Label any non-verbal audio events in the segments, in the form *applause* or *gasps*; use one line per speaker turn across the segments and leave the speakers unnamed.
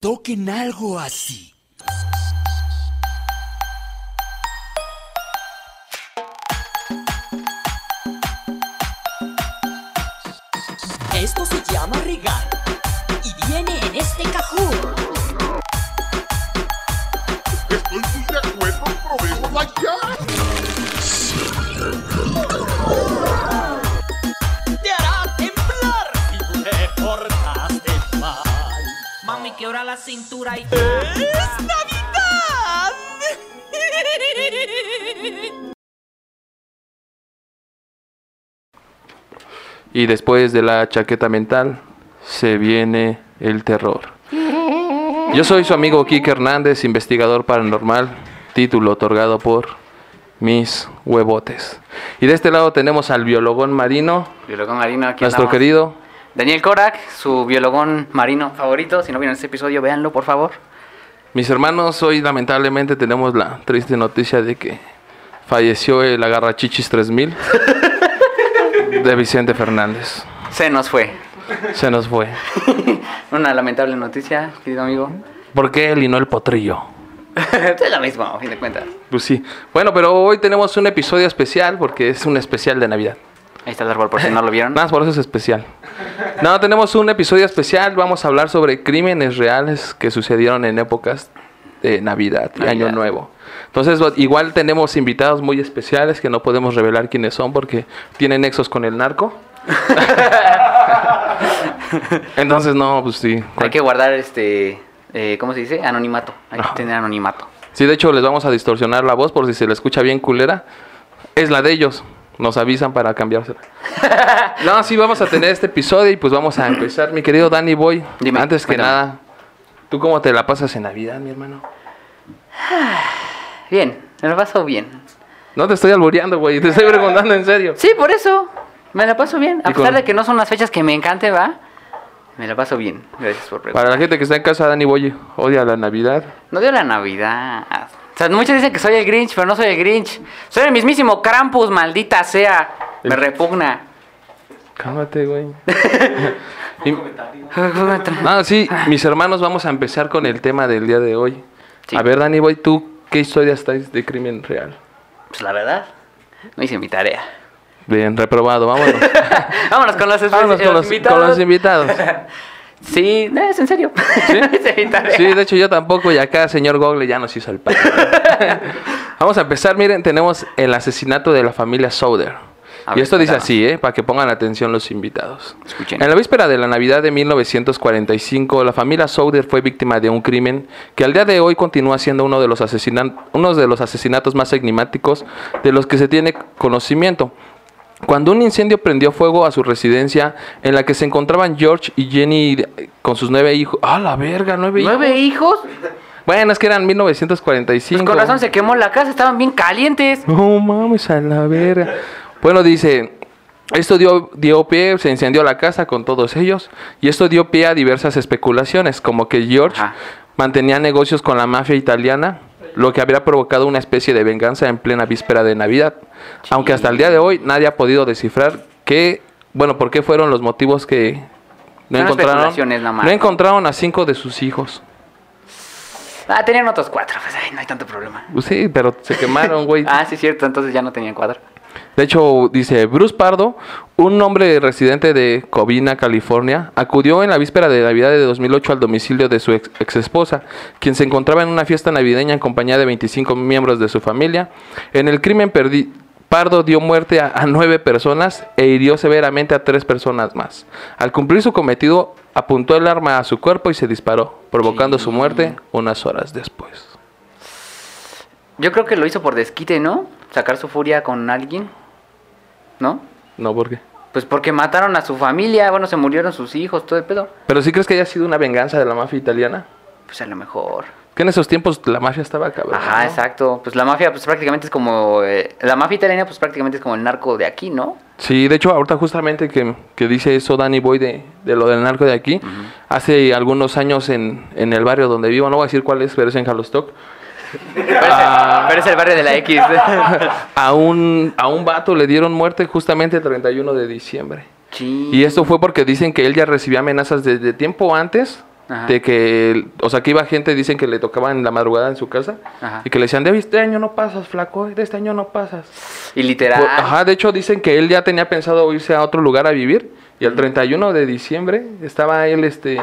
Toquen algo así.
La cintura y... ¡Es Navidad!
Y después de la chaqueta mental, se viene el terror. Yo soy su amigo Kike Hernández, investigador paranormal, título otorgado por mis huevotes. Y de este lado tenemos al biologón marino,
Biologón marino, aquí
nuestro
andamos.
querido.
Daniel Korak, su biologón marino favorito. Si no vieron este episodio, véanlo, por favor.
Mis hermanos, hoy lamentablemente tenemos la triste noticia de que falleció el agarrachichis 3000 *laughs* de Vicente Fernández.
Se nos fue.
Se nos fue. *laughs*
Una lamentable noticia, querido amigo.
¿Por qué él y no el potrillo? *laughs*
es lo mismo, a fin de cuentas.
Pues sí. Bueno, pero hoy tenemos un episodio especial porque es un especial de Navidad.
Ahí está el árbol, por si no lo vieron. *laughs*
Nada más por eso es especial. No, tenemos un episodio especial. Vamos a hablar sobre crímenes reales que sucedieron en épocas de Navidad y
Navidad.
Año Nuevo. Entonces, bo- igual tenemos invitados muy especiales que no podemos revelar quiénes son porque tienen nexos con el narco. *laughs* Entonces, no, pues sí.
Hay que guardar este. eh, ¿Cómo se dice? Anonimato. Hay que tener anonimato.
Sí, de hecho, les vamos a distorsionar la voz por si se le escucha bien culera. Es la de ellos. Nos avisan para cambiársela. *laughs* no, sí, vamos a tener este episodio y pues vamos a empezar. Mi querido Danny Boy,
Dime,
antes que
cuéntame.
nada, ¿tú cómo te la pasas en Navidad, mi hermano? *sighs*
Bien, me lo paso bien.
No te estoy albureando, güey, te estoy preguntando en serio.
Sí, por eso. Me la paso bien. A
Y
pesar
con-
de que no son las fechas que me encante, va. Me la paso bien. Gracias por preguntar.
Para la gente que está en casa, Danny Boy odia la Navidad.
No dio la Navidad. O sea, muchos dicen que soy el Grinch, pero no soy el Grinch. Soy el mismísimo Krampus, maldita sea. Me repugna.
Cálmate, güey. *laughs* Y- Ah, sí, mis hermanos, vamos a empezar con el tema del día de hoy.
Sí.
A ver, Danny Boy, ¿tú qué historias traes de crimen real?
Pues la verdad, no hice mi tarea.
Bien, reprobado, vámonos. *laughs*
Vámonos con los,
Vámonos con los, con
invitados.
los invitados. *laughs*
Sí, no, es en serio. *laughs*
¿Sí? de hecho yo tampoco y acá señor Google ya nos hizo el pan. *laughs* Vamos a empezar, miren, tenemos el asesinato de la familia Soder.
A
y esto dice así, ¿eh? Para que pongan atención los invitados.
Escuchen.
En la víspera de la Navidad de 1945, la familia Soder fue víctima de un crimen que al día de hoy continúa siendo uno de los, uno de los asesinatos más enigmáticos de los que se tiene conocimiento. Cuando un incendio prendió fuego a su residencia en la que se encontraban George y Jenny con sus nueve hijos. ¡Ah, la verga! ¿Nueve,
¿Nueve hijos?
hijos? Bueno, es que eran 1945.
Pues con razón se quemó la casa, estaban bien calientes.
No mames, a la verga. Bueno, dice, esto dio, dio pie, se incendió la casa con todos ellos, y esto dio pie a diversas especulaciones, como que George
Ajá.
mantenía negocios con la mafia italiana, lo que habría provocado una especie de venganza en plena víspera de Navidad. Aunque hasta el día de hoy nadie ha podido descifrar qué, bueno, por qué fueron los motivos que no
Son
encontraron, no encontraron a cinco de sus hijos.
Ah, tenían otros cuatro, pues ay, no hay tanto problema.
Pues sí, pero se quemaron, güey. *laughs*
Ah, sí, cierto, entonces ya no tenían cuatro.
De hecho, dice Bruce Pardo, un hombre residente de Covina, California, acudió en la víspera de Navidad de 2008 al domicilio de su ex, esposa, quien se encontraba en una fiesta navideña en compañía de 25 miembros de su familia. En el crimen Pardo dio muerte a nueve personas e hirió severamente a tres personas más. Al cumplir su cometido, apuntó el arma a su cuerpo y se disparó, provocando su muerte unas horas después.
Yo creo que lo hizo por desquite, ¿no? Sacar su furia con alguien. ¿No?
No, ¿por qué?
Pues porque mataron a su familia, bueno, se murieron sus hijos, todo el pedo.
Pero sí crees que haya sido una venganza de la mafia italiana?
Pues a lo mejor.
Que en esos tiempos la mafia estaba cabrón.
Ajá,
¿no?
exacto. Pues la mafia, pues prácticamente es como. eh, la mafia italiana, pues prácticamente es como el narco de aquí, ¿no?
Sí, de hecho, ahorita justamente que, que dice eso Danny Boy de, de lo del narco de aquí, hace algunos años en, en el barrio donde vivo, no voy a decir cuál es, pero es en Jalostock,
Pero, es el, pero es el barrio de la X. *laughs*
a un, a un vato le dieron muerte justamente el 31 de diciembre.
Sí.
Y esto fue porque dicen que él ya recibía amenazas desde tiempo antes
Ajá.
de que, o sea, que iba gente, dicen que le tocaba en la madrugada en su casa
Ajá.
y que le decían, de este año no pasas, flaco, de este año no pasas.
Y literal.
Por- ajá, de hecho dicen que él ya tenía pensado irse a otro lugar a vivir y el 31 de diciembre estaba él este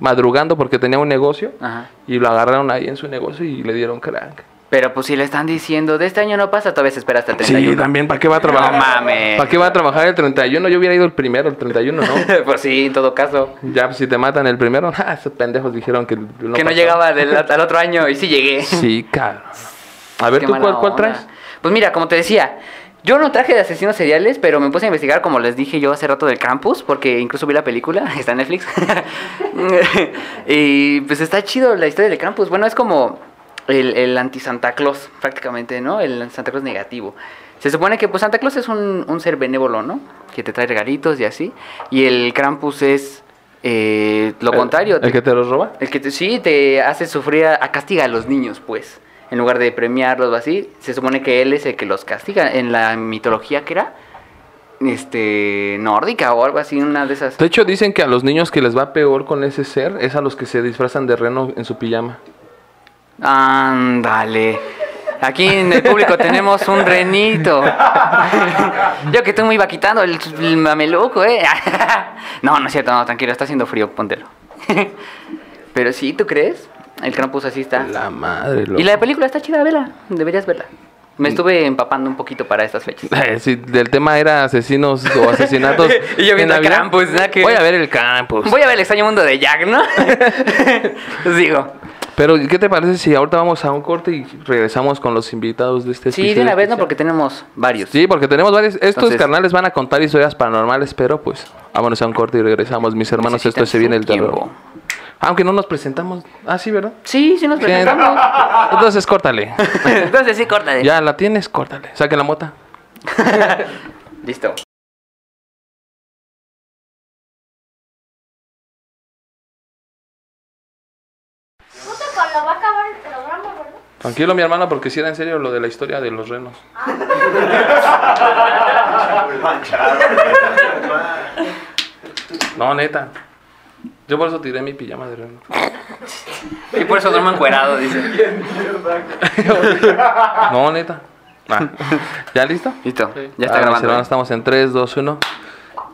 madrugando porque tenía un negocio
Ajá.
y lo agarraron ahí en su negocio y le dieron crack.
Pero pues si le están diciendo, de este año no pasa, todavía se espera hasta el
Sí,
31.
también, ¿para qué va a trabajar?
No mames.
¿Para qué va a trabajar el 31? Yo hubiera ido el primero, el 31, ¿no? *laughs*
pues sí, en todo caso.
ya, pues, si te matan el primero, *laughs* ah, esos pendejos dijeron que no
que no llegaba del, al otro año y sí llegué.
Sí, cabrón. A ver,
Qué
¿tú cuál, cuál traes?
Pues mira, como te decía, yo no traje de asesinos seriales, pero me puse a investigar, como les dije yo hace rato, del Campus, porque incluso vi la película, *laughs* está en Netflix. *laughs* y pues está chido la historia del Campus. Bueno, es como el, el anti-Santa Claus, prácticamente, ¿no? El Santa Claus negativo. Se supone que pues Santa Claus es un, un ser benévolo, ¿no? Que te trae regalitos y así. Y el Krampus es eh, lo
El-
contrario.
¿El
te-
que te los roba?
el que te- sí te hace sufrir, a, a castiga a los niños, pues. En lugar de premiarlos o así, se supone que él es el que los castiga. En la mitología que era, este, nórdica o algo así, una de esas.
De hecho, dicen que a los niños que les va peor con ese ser es a los que se disfrazan de reno en su pijama.
Ándale. Aquí en el público tenemos un renito. *laughs* Yo que tú me iba quitando el, el mameluco, ¿eh? *laughs* No, no es cierto, no, tranquilo, está haciendo frío, póntelo. *laughs* Pero sí, ¿tú crees? El Krampus así está.
La madre, loco.
Y la película está chida, vela. Deberías verla. Me estuve empapando un poquito para estas fechas. *laughs*
Eh, sí, del tema era asesinos o *laughs* asesinatos.
Y yo
en
viendo
Navidad.
Krampus, que-
Voy a ver el Krampus.
Voy a ver el extraño mundo de Jack, ¿no? *laughs* Pues Digo.
Pero, ¿qué te parece si ahorita vamos a un corte y regresamos con los invitados de este
Sí, de una vez, ¿no? Porque tenemos varios.
Sí, porque tenemos varios. Estos
Entonces-
carnales van a contar historias paranormales, pero pues vámonos a un corte y regresamos. Mis hermanos, esto se viene el terror. Aunque no nos presentamos. Ah, sí, ¿verdad?
Sí, sí nos *laughs*
¿Qué?
presentamos.
Entonces, córtale.
Entonces sí, córtale.
ya la tienes, córtale. Saque la mota. *laughs*
Listo.
Justo cuando va a acabar el programa, ¿verdad?
Tranquilo, mi hermano, porque si era en serio lo de la historia de los renos. *laughs* No, neta. Yo por eso tiré mi pijama de reno.
Y por eso duermo encuerado, dice. *laughs*
No, neta. Ah. ¿Ya listo?
Listo, ya
Ah,
está
mis
grabando.
hermanos,
¿eh?
estamos en 3, 2, 1.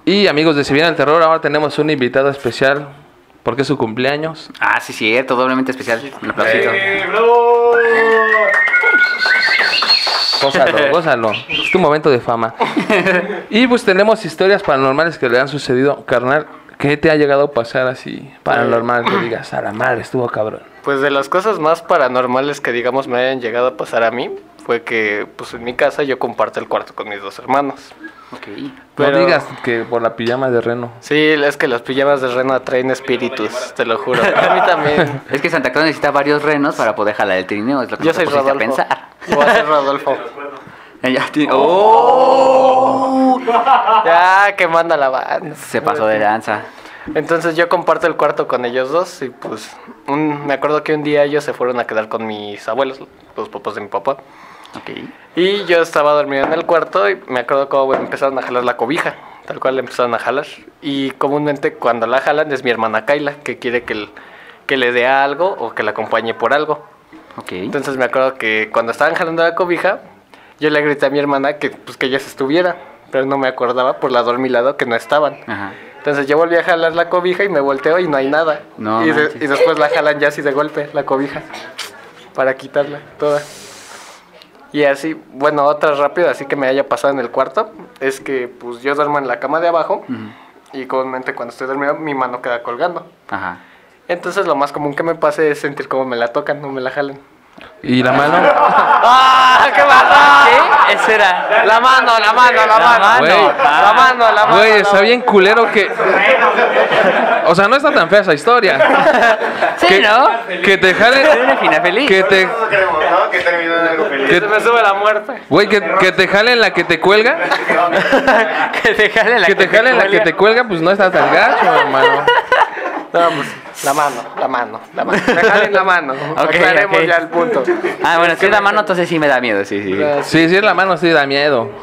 Y amigos de Si Viene el Terror, ahora tenemos un invitado especial porque es su cumpleaños.
Ah, sí, cierto, doblemente especial. Un aplausito.
Gózalo, *laughs* gózalo. Es tu momento de fama. *laughs* Y pues tenemos historias paranormales que le han sucedido. Carnal, ¿qué te ha llegado a pasar así paranormal? Que digas, a la madre, estuvo cabrón.
Pues de las cosas más paranormales que digamos me hayan llegado a pasar a mí fue que pues en mi casa yo comparto el cuarto con mis dos hermanos.
Ok.
Pero-
No digas que por la pijama de reno.
Sí, es que las pijamas de reno atraen espíritus, te lo juro. A mí también. *laughs*
Es que Santa Claus necesita varios renos para poder jalar el trineo, es lo que
Yo soy
pusiste a
Rodolfo.
pensar.
Voy a ser Rodolfo. *laughs*
¡Oh! *laughs*
Ya, que manda la banda.
Se pasó de lanza.
Entonces yo comparto el cuarto con ellos dos y pues un- me acuerdo que un día ellos se fueron a quedar con mis abuelos, los papás de mi papá.
Ok.
Y yo estaba dormido en el cuarto y me acuerdo cómo empezaron a jalar la cobija. Tal cual la empezaron a jalar. Y comúnmente cuando la jalan es mi hermana Kaila, que quiere que, el- que le dé algo o que la acompañe por algo.
Ok.
Entonces me acuerdo que cuando estaban jalando la cobija, yo le grité a mi hermana que pues que ella se estuviera. Pero no me acordaba por la dormilado que no estaban.
Ajá.
Entonces yo volví a jalar la cobija y me volteo y no hay nada.
No
y, de- y después la jalan ya así de golpe, la cobija. Para quitarla toda. Y así, bueno, otra rápida, así que me haya pasado en el cuarto, es que pues yo duermo en la cama de abajo y comúnmente cuando estoy dormido mi mano queda colgando.
Ajá.
Entonces lo más común que me pase es sentir como me la tocan, no me la jalan.
¿Y la mano? *laughs*
¡Ah! ¿Qué pasó?
¿Qué? Eso era.
La mano, la mano, la mano.
Güey.
La mano, la mano.
Güey,
la
está
mano.
bien culero que... O sea, no está tan fea esa historia.
Sí,
que,
¿no?
Que te jalen...
Feliz.
Que te...
Que
me sube la muerte.
Güey, que, que te jalen la que te cuelga. *laughs*
que te jale la
Que te jalen la que te cuelga, pues no está tan gacho, hermano.
No, pues la mano, la mano, la mano. *laughs* Me jalen la mano. Aclaremos
ok.
ya el punto.
Ah, bueno, si es la mano, entonces sí me da miedo, sí, sí.
Ah,
Sí, sí, es la mano, sí, da miedo. *laughs*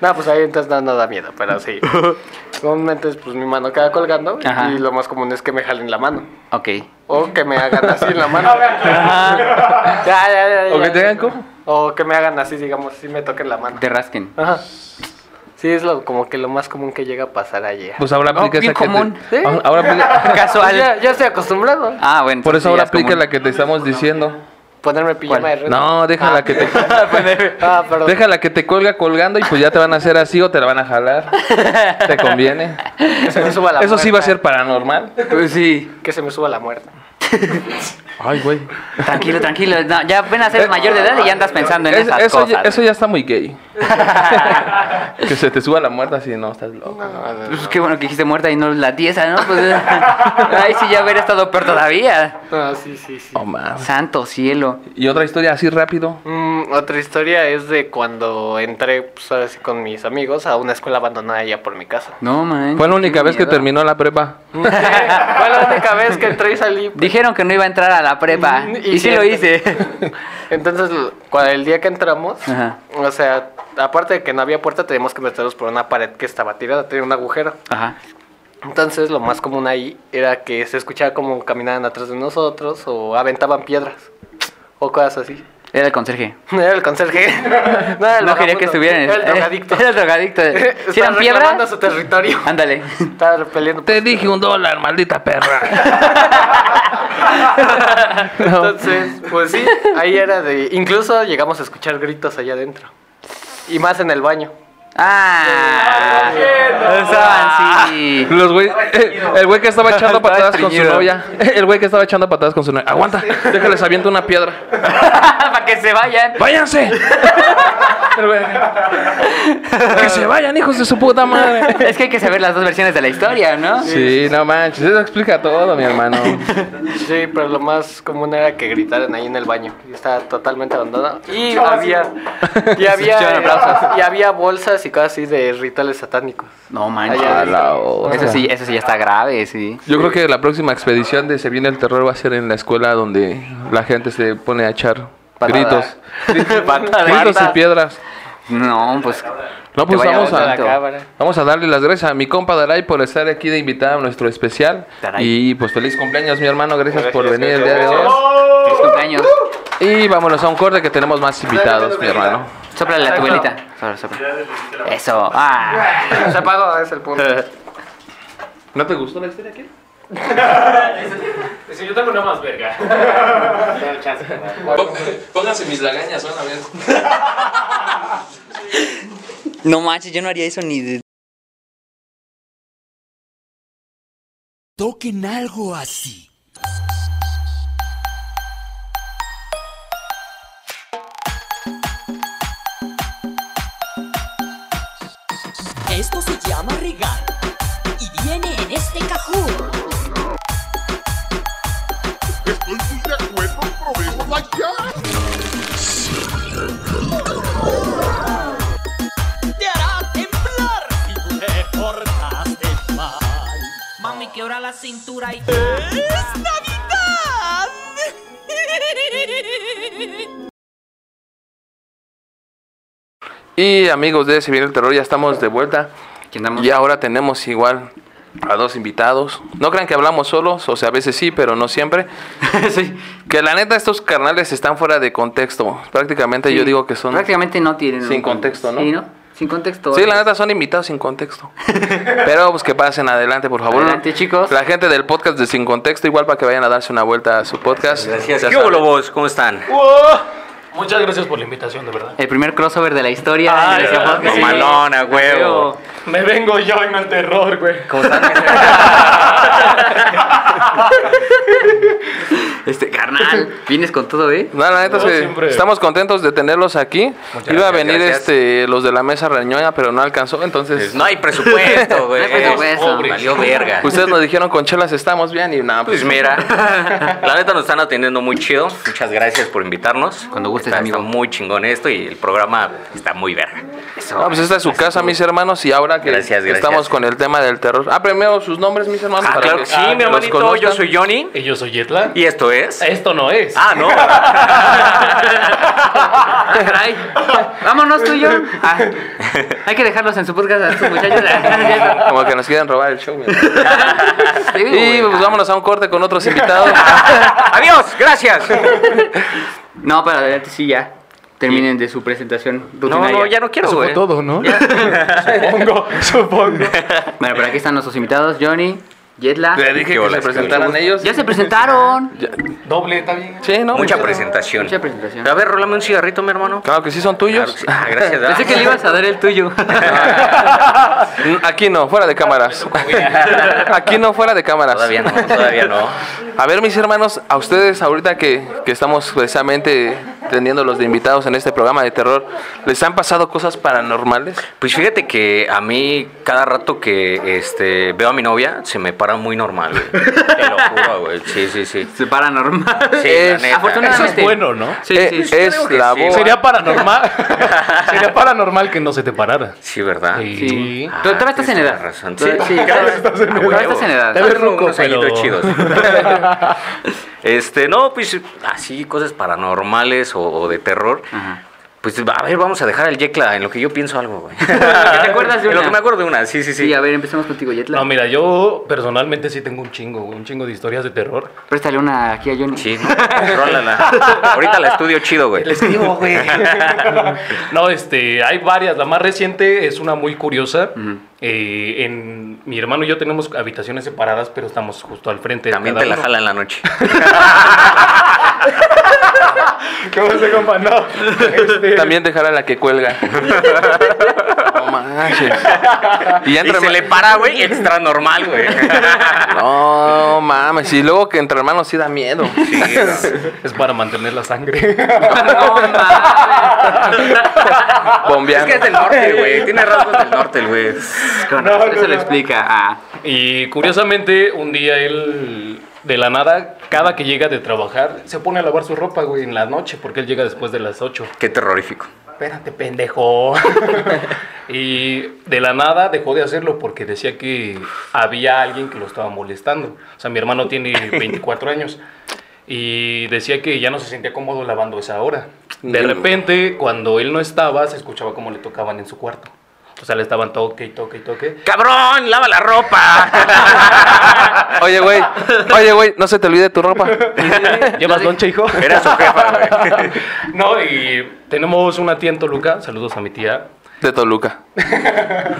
No, pues ahí entonces no, no da miedo, pero sí. *laughs* Comúnmente pues mi mano queda colgando
Ajá.
y lo más común es que me jalen la mano.
Ok.
O que me hagan así en la mano. ya, ya, ya,
¿O que te hagan como?
O que me hagan así, digamos, así me toquen la mano.
Te rasquen.
Ajá. Sí, es lo, como que lo más común que llega a pasar allí.
Pues ahora
No,
aplica
bien
esa que te-
común.
¿Sí?
Ah, Ahora aplica- *laughs*
Casual.
Ya, ya estoy acostumbrado.
Ah, bueno.
Por eso ahora aplica
común.
la que te estamos diciendo.
Ponerme pijama
¿Cuál?
de red.
No, déjala que te *laughs*
Ah, perdón.
déjala que te colga colgando y pues ya te van a hacer así o te la van a jalar. Te conviene.
Que se me suba la
Eso sí va a ser paranormal.
Pues sí.
Que se me suba la muerta. *laughs*
Ay, güey.
Tranquilo, tranquilo. No, ya apenas eres mayor de edad y ya andas pensando en
Es-
esas
eso,
cosas.
ya, eso ya está muy gay. *laughs* que se te suba la muerta así, no, estás loco.
Pues qué bueno que dijiste muerta y no la tiesa, ¿no? Pues, *laughs* ay, sí, ya hubiera estado peor todavía.
Ah, sí, sí, sí.
Oh, mames.
Santo cielo.
Y otra historia así rápido.
Mm, otra historia es de cuando entré, pues ahora sí, con mis amigos a una escuela abandonada allá por mi casa.
No, man.
Fue la única vez que terminó la prepa. *laughs*
Fue la única vez que entré y salí.
Dijeron que no iba a entrar a la prepa.
Mm,
Y, sí lo hice. *laughs*
Entonces, cuando el día que entramos,
Ajá.
o sea, aparte de que no había puerta, teníamos que meternos por una pared que estaba tirada, tenía un agujero.
Ajá.
Entonces, lo más común ahí era que se escuchaba como caminaban atrás de nosotros o aventaban piedras o cosas así.
Era el conserje. *laughs*
Era el conserje. *laughs* No, era el
no quería que estuvieran en
Era el drogadicto. *laughs*
Era el drogadicto. Si
Estaba
eran
reclamando
piedras,
su territorio.
ándale.
Estaba peleando.
Te dije un dólar, maldita perra.
Entonces, pues sí, ahí era de. Incluso llegamos a escuchar gritos allá adentro. Y más en el baño.
Ah, usaban sí.
Los güey, eh, el güey que estaba echando *laughs*
Estaba
patadas con su novia. El güey que estaba echando patadas con su novia. Aguanta, déjales aviento una piedra. *laughs*
Para que se vayan.
¡Váyanse! *laughs* Que se vayan, hijos de su puta madre.
Es que hay que saber las dos versiones de la historia, ¿no?
Sí, no manches, eso explica todo, mi hermano.
Sí, pero lo más común era que gritaran ahí en el baño. Y estaba totalmente abandonado. Y había. Y había. Y había bolsas y cosas así de rituales satánicos.
No manches.
La.
Eso sí, eso sí ya está grave, sí.
Yo creo que la próxima expedición de Se viene el terror va a ser en la escuela donde la gente se pone a echar
Patada.
gritos. *laughs*
Patada.
gritos y piedras.
No, pues.
No, pues vamos
a la
a,
cámara.
vamos a darle las gracias a mi compa Daray por estar aquí de invitado a nuestro especial.
Daray.
Y pues feliz cumpleaños, mi hermano. Gracias, por
Gracias,
venir el día de
gracias.
hoy.
Feliz cumpleaños.
Y vámonos a un corte que tenemos más invitados, mi hermano.
Sopla, sopla. Eso. Ah.
Se apagó, es el punto. *laughs*
¿No te gustó la historia aquí?
yo tengo una más verga.
Pónganse mis lagañas, van a ver.
No manches, yo no haría eso ni de.
Toquen algo así.
Quiebra la cintura y. ¡Es Navidad!
Y amigos de Se viene el terror, ya estamos de vuelta. Y ahora tenemos igual a dos invitados. No crean que hablamos solos, o sea, a veces sí, pero no siempre. *laughs*
sí.
Que la neta estos carnales están fuera de contexto. Prácticamente yo digo que son...
Prácticamente no tienen.
Sin contexto, ¿no?
Sí, ¿no? Sin contexto.
Sí, la neta son invitados sin contexto. *laughs* Pero pues que pasen adelante, por favor.
Adelante, chicos.
La gente del podcast de Sin Contexto, igual para que vayan a darse una vuelta a su podcast.
Gracias.
Ya
¿Qué
saben.
hubo, lobos? ¿Cómo están?
Muchas gracias por la invitación, de verdad.
El primer crossover de la historia.
Ay,
de ese podcast.
sí.
Malona, huevo.
Me vengo yo y no el terror, güey.
¿Cómo están?
Este, carnal, *laughs* vienes con todo, ¿eh?
No, la neta,
No, siempre.
estamos contentos de tenerlos aquí.
Muchas
Iba a venir
gracias.
este los de la mesa reñoña, pero no alcanzó, entonces...
no hay presupuesto, *laughs* güey.
No hay presupuesto.
Pobre. Valió verga.
Ustedes nos dijeron con chelas estamos bien y nada,
Pues mira, *laughs* la neta nos están atendiendo muy chido. Muchas gracias por invitarnos.
Cuando gustes,
está,
amigo.
Está muy chingón esto y el programa está muy verga.
Eso.
Ah, pues esta es su casa, mis hermanos, y ahora que
Gracias, gracias.
estamos con el tema del terror. Ah, primero sus nombres, mis hermanos.
Ah,
para
claro
que
sí, mi
los
hermanito. Yo soy Johnny.
Y yo soy Yetla.
Y esto es.
Esto no es.
Ah, no. *laughs*
Caray. Vámonos tú y yo. Ah, hay que dejarlos en su podcast a estos muchachos. *laughs*
Como que nos quieren robar el show. *laughs*
Sí,
Y pues vámonos a un corte con otros invitados.
Adiós, gracias.
No, pero adelante sí ya. Terminen de su presentación
No,
rutinaria.
no, ya no quiero,
Eso
güey.
fue todo, ¿no? supongo, supongo.
Bueno, pero aquí están nuestros invitados, Johnny, Jetla.
Le dije que
hola,
se presentaran ellos.
Ya se presentaron.
Doble, está bien.
Sí, ¿no?
Mucha presentación.
Mucha presentación.
A ver, rólame un cigarrito, mi hermano.
Claro que sí son tuyos.
Ah, gracias.
Pensé que le ibas a dar el tuyo.
Mm, Aquí no, fuera de cámaras. Aquí no, fuera de cámaras.
Todavía no, todavía no.
A ver, mis hermanos, a ustedes ahorita que, que estamos precisamente teniéndolos de invitados en este programa de terror, ¿les han pasado cosas paranormales?
Pues fíjate que a mí cada rato que este veo a mi novia se me para muy normal, güey. Te lo juro, güey. Sí, sí, sí.
Se paranormal.
Sí,
Es-
la neta.
Eso
Afortunadamente.
es bueno, ¿no?
Sí,
Eh,
sí, sí.
es la voz.
Sería paranormal. *laughs* Sería paranormal que no se te parara.
Sí, ¿verdad?
Sí.
Sí.
Ah,
Tú todavía estás en edad.
razón. Sí,
sí, todavía
estás en
todavía
edad.
estás en edad.
Te ves ruco, pero-
chidos. *laughs* *laughs* Este, no, pues así cosas paranormales o, o de terror.
Ajá.
Pues a ver, vamos a dejar el Yecla en lo que yo pienso algo, güey. *laughs* *laughs*
te acuerdas de
En lo
una?
que me acuerdo de una, sí, sí, sí.
Sí, a ver, empecemos contigo, Jetla.
No, mira, yo personalmente sí tengo un chingo, un chingo de historias de terror.
Préstale una aquí a Johnny.
Sí, ¿no? *laughs* Rólala. Ahorita la estudio chido, güey.
Le escribo, güey. no, este, hay varias. La más reciente es una muy curiosa. Eh, en, mi hermano y yo tenemos habitaciones separadas, pero estamos justo al frente. de
También te la
uno.
jala en la noche. *laughs* *laughs*
¿Cómo se compa? No. Este,
También dejar a la que cuelga. No manches. Y ya
Y se le para, güey, extra normal, güey. *laughs*
No mames. Y luego que entre hermanos sí da miedo.
Sí, *laughs*
Es para mantener la sangre.
No, mames.
Es que es del norte, güey. Tiene rasgos del norte, el güey.
No, no,
eso
no.
lo explica. Ah.
Y curiosamente, un día él, de la nada, cada que llega de trabajar, se pone a lavar su ropa, güey, en la noche, porque él llega después de las 8.
Qué terrorífico.
Espérate, pendejo. *laughs* y de la nada dejó de hacerlo porque decía que había alguien que lo estaba molestando. O sea, mi hermano tiene *laughs* 24 años. Y decía que ya no se sentía cómodo lavando esa hora. De repente, cuando él no estaba, se escuchaba como le tocaban en su cuarto. O sea, le estaban toque y toque y toque.
¡Cabrón! ¡Lava la ropa! *laughs*
Oye, güey. Oye, güey, no se te olvide tu ropa.
¿Llevas lonche, hijo?
Era su jefa, güey. *laughs*
no, y tenemos una tía en Toluca. Saludos a mi tía.
De Toluca. *laughs*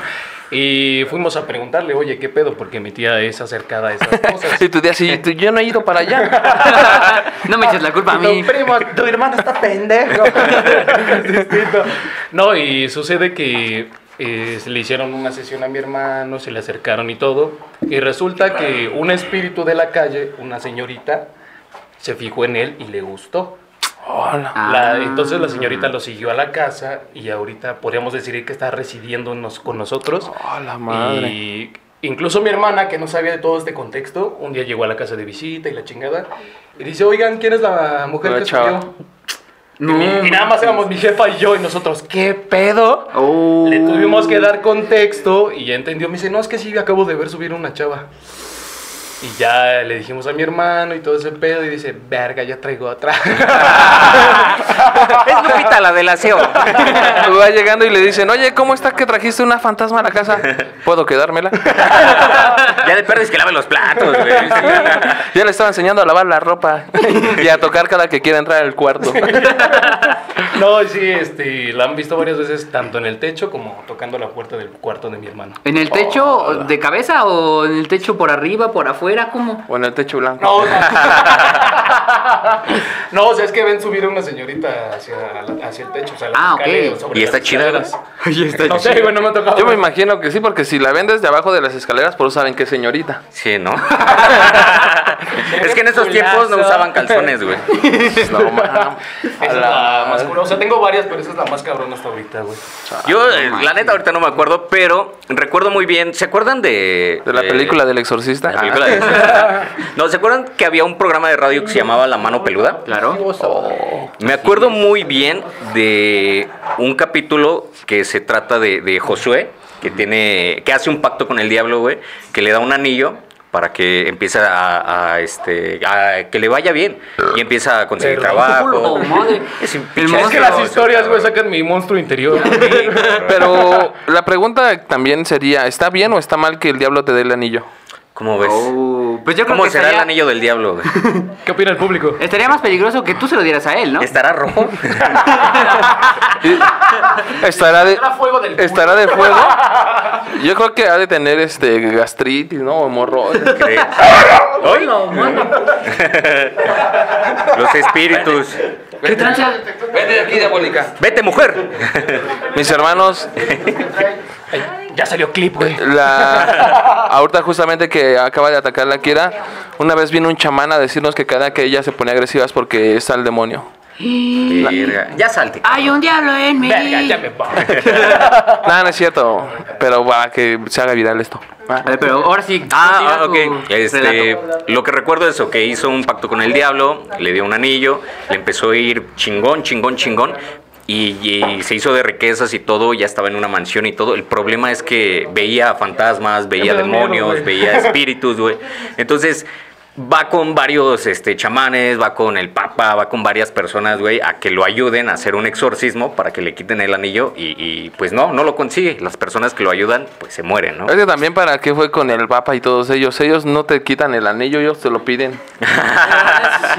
Y fuimos a preguntarle, oye, ¿qué pedo? Porque mi tía es acercada a esas cosas.
Y tu día sí, tú- yo no he ido para allá.
No me eches la culpa a mí.
Tu primo, tu hermano está pendejo. No, y sucede que eh, le hicieron una sesión a mi hermano, se le acercaron y todo. Y resulta que un espíritu de la calle, una señorita, se fijó en él y le gustó.
Hola.
La-
Ah.
entonces la señorita lo siguió a la casa y ahorita podríamos decir que está residiendo nos- con nosotros.
Hola, madre.
Y incluso mi hermana, que no sabía de todo este contexto, un día llegó a la casa de visita y la chingada. Y dice, oigan, ¿quién es la mujer
La
que
chava.
Y nada más éramos mi jefa y yo y nosotros, ¿qué pedo?
Oh.
Le tuvimos que dar contexto y ya entendió. Me dice, no, es que sí, acabo de ver subir una chava. Y ya le dijimos a mi hermano y todo ese pedo y dice, verga, ya traigo otra. *laughs*
Es Lupita, la del aseo. *laughs*
Va llegando y le dicen, oye, ¿cómo está que trajiste una fantasma a la casa? ¿Puedo quedármela? *laughs*
Ya de perdes que lave los platos, güey.
Ya le estaba enseñando a lavar la ropa y a tocar cada que quiera entrar al cuarto.
No, sí, este, la han visto varias veces tanto en el techo como tocando la puerta del cuarto de mi hermano.
¿En el techo de cabeza o en el techo por arriba, por afuera? ¿Cómo?
O en el techo blanco.
No, *laughs* no, o sea, es que ven subir a una señorita hacia, hacia el techo, o sea,
Ah, ok.
sobre
¿Y está chida,
escaleras. *laughs*
Oye, está
No sé, güey, no me ha tocado.
Yo me imagino que sí, porque si la ven desde abajo de las escaleras, por eso saben que es señorita.
Sí, ¿no? *laughs* es que en esos tiempos no usaban calzones, güey.
No.
Esa es la más curiosa. O sea, tengo varias, pero esa es la más cabrona hasta ahorita, güey.
Yo, eh, la neta, ahorita no me acuerdo, pero recuerdo muy bien. ¿Se acuerdan de.
De la
de-
película del exorcista.
La película de- No, ¿se acuerdan que había un programa de radio que se llamaba La Mano Peluda?
Claro.
Me acuerdo muy bien de un capítulo que se trata de, de Josué, que tiene, que hace un pacto con el diablo, güey, que le da un anillo para que empiece a, a, este a que le vaya bien y empieza a conseguir
Pero,
trabajo.
Oh, madre.
Es,
El
Es que las historias, güey, sacan mi monstruo interior.
Pero *laughs* la pregunta también sería, ¿está bien o está mal que el diablo te dé el anillo?
¿Cómo ves?
Oh, pues yo creo
¿Cómo
que
será el anillo del diablo, güey? *laughs*
¿Qué opina el público?
estaría más peligroso que tú se lo dieras a él, ¿no?
¿Estará rojo? *laughs*
¿Estará de,
fuego del
¿Estará de fuego? *laughs* Yo creo que ha de tener este gastritis, ¿no? O hemorroides.
¿Crees? ¡Ay! Los espíritus.
¿Qué tranza?
Vete de aquí, diabólica.
Vete, mujer. *laughs*
Mis hermanos,
Ya salió clip, güey.
la ahorita justamente que acaba de atacar la Kira, una vez vino un chamán a decirnos que cada que ella se pone agresiva es porque está el demonio.
Verga. Ya salte.
Hay un diablo en mí.
Verga, ya me va. *laughs*
Nada, no es cierto, pero para que se haga viral esto.
Ver, pero ahora sí.
Ah,
continúa
ok. Este, lo que recuerdo es que hizo un pacto con el diablo, le dio un anillo, le empezó a ir chingón, chingón, chingón. Y, y se hizo de riquezas y todo, ya estaba en una mansión y todo. El problema es que veía fantasmas, veía
miedo,
demonios, veía espíritus, güey. Entonces va con varios este, chamanes, va con el papa, va con varias personas, güey, a que lo ayuden a hacer un exorcismo para que le quiten el anillo y, y, pues no, no lo consigue. Las personas que lo ayudan, pues se mueren, ¿no?
Es que también para qué fue con el Papa y todos ellos. Ellos no te quitan el anillo, ellos te lo piden. *laughs*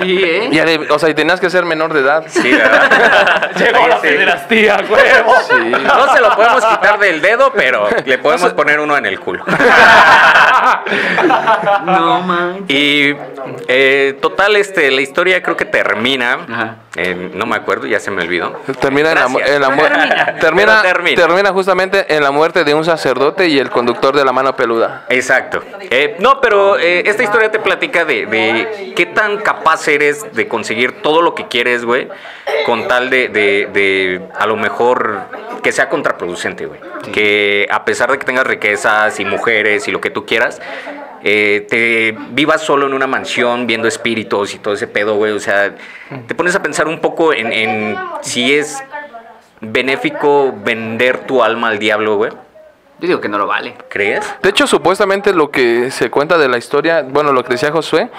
Sí, ¿eh?
Ya de- o sea, y tenías que ser menor de edad.
Sí, ¿verdad? *laughs* *laughs*
Llegó la
Sí.
pederastía, huevo.
No se lo podemos quitar del dedo, pero le podemos poner uno en el culo.
No man.
Y eh, total, este, la historia creo que termina.
Ajá.
eh, no me acuerdo, ya se me olvidó.
Termina en la, en la
Termina.
termina,
Pero termina.
termina justamente en la muerte de un sacerdote y el conductor de la mano peluda.
Exacto. Eh, no, pero eh, esta historia te platica de, de qué tan capaz eres de conseguir todo lo que quieres, güey, con tal de, de- de, a lo mejor que sea contraproducente, güey. Que a pesar de que tengas riquezas y mujeres y lo que tú quieras, eh, te vivas solo en una mansión viendo espíritus y todo ese pedo, güey. O sea, te pones a pensar un poco en, en si es benéfico vender tu alma al diablo, güey.
Yo digo que no lo vale.
¿Crees?
De hecho, supuestamente lo que se cuenta de la historia, bueno, lo que decía Josué,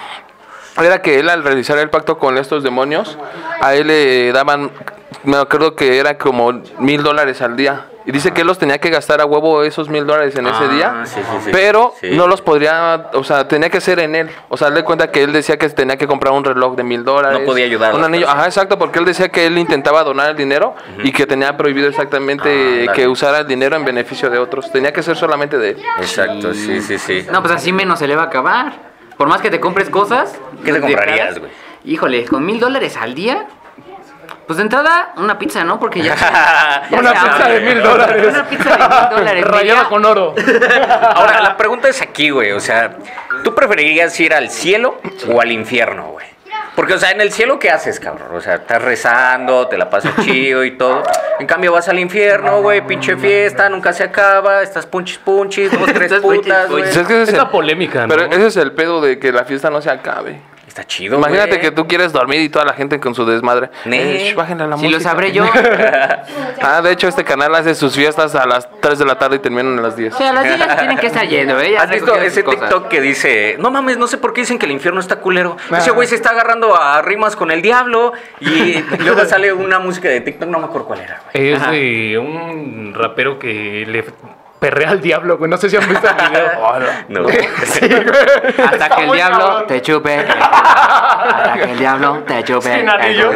era que él al realizar el pacto con estos demonios, a él le daban, me acuerdo que era como mil dólares al día. Y dice que él los tenía que gastar a huevo esos mil dólares en ese
Ah,
día,
sí, sí, sí.
pero
Sí.
no los podría, o sea, tenía que ser en él. O sea, le cuenta que él decía que tenía que comprar un reloj de mil dólares.
No podía ayudar
Un anillo,
personas.
ajá, exacto, porque él decía que él intentaba donar el dinero y que tenía prohibido exactamente
Ah,
que usara el dinero en beneficio de otros. Tenía que ser solamente de él.
Exacto, sí, sí, sí.
No, pues así menos se le va a acabar. Por más que te compres cosas.
¿Qué te
pues,
comprarías, güey?
Híjole, con mil dólares al día. Pues de entrada, una pizza, ¿no? Porque ya. *laughs* ya
Una
se
pizza de mil dólares.
Una pizza de mil dólares.
Rayada con oro. *laughs*
Ahora, la pregunta es aquí, güey. O sea, ¿tú preferirías ir al cielo o al infierno, güey? Porque, o sea, en el cielo, ¿qué haces, cabrón? O sea, estás rezando, te la pasas *laughs* chido y todo. En cambio, vas al infierno, güey, pinche fiesta, nunca se acaba, estás punchis punchis, dos, tres putas, güey.
Es que es el-
polémica, ¿no?
Pero ese es el pedo de que la fiesta no se acabe.
Está chido,
Imagínate
güey.
que tú quieres dormir y toda la gente con su desmadre. Eh, sh, bájenle a la
Si lo
música.
sabré yo. *laughs*
Ah, de hecho, este canal hace sus fiestas a las 3 de la tarde y terminan a las 10.
O sea, las niñas tienen que estar yendo, ¿eh? Ya
¿Has visto ese
cosas.
TikTok que dice, no mames, no sé por qué dicen que el infierno está culero?
Ah.
Ese güey se está agarrando a rimas con el diablo y *laughs* luego sale una música de TikTok, no me acuerdo cuál era, güey.
Es de un rapero que le perrea al diablo, güey. No sé si han visto el video. *laughs*
No. *laughs*
Hasta que el diablo te chupe. el. Hasta que el diablo te chupe.
Sin anillo.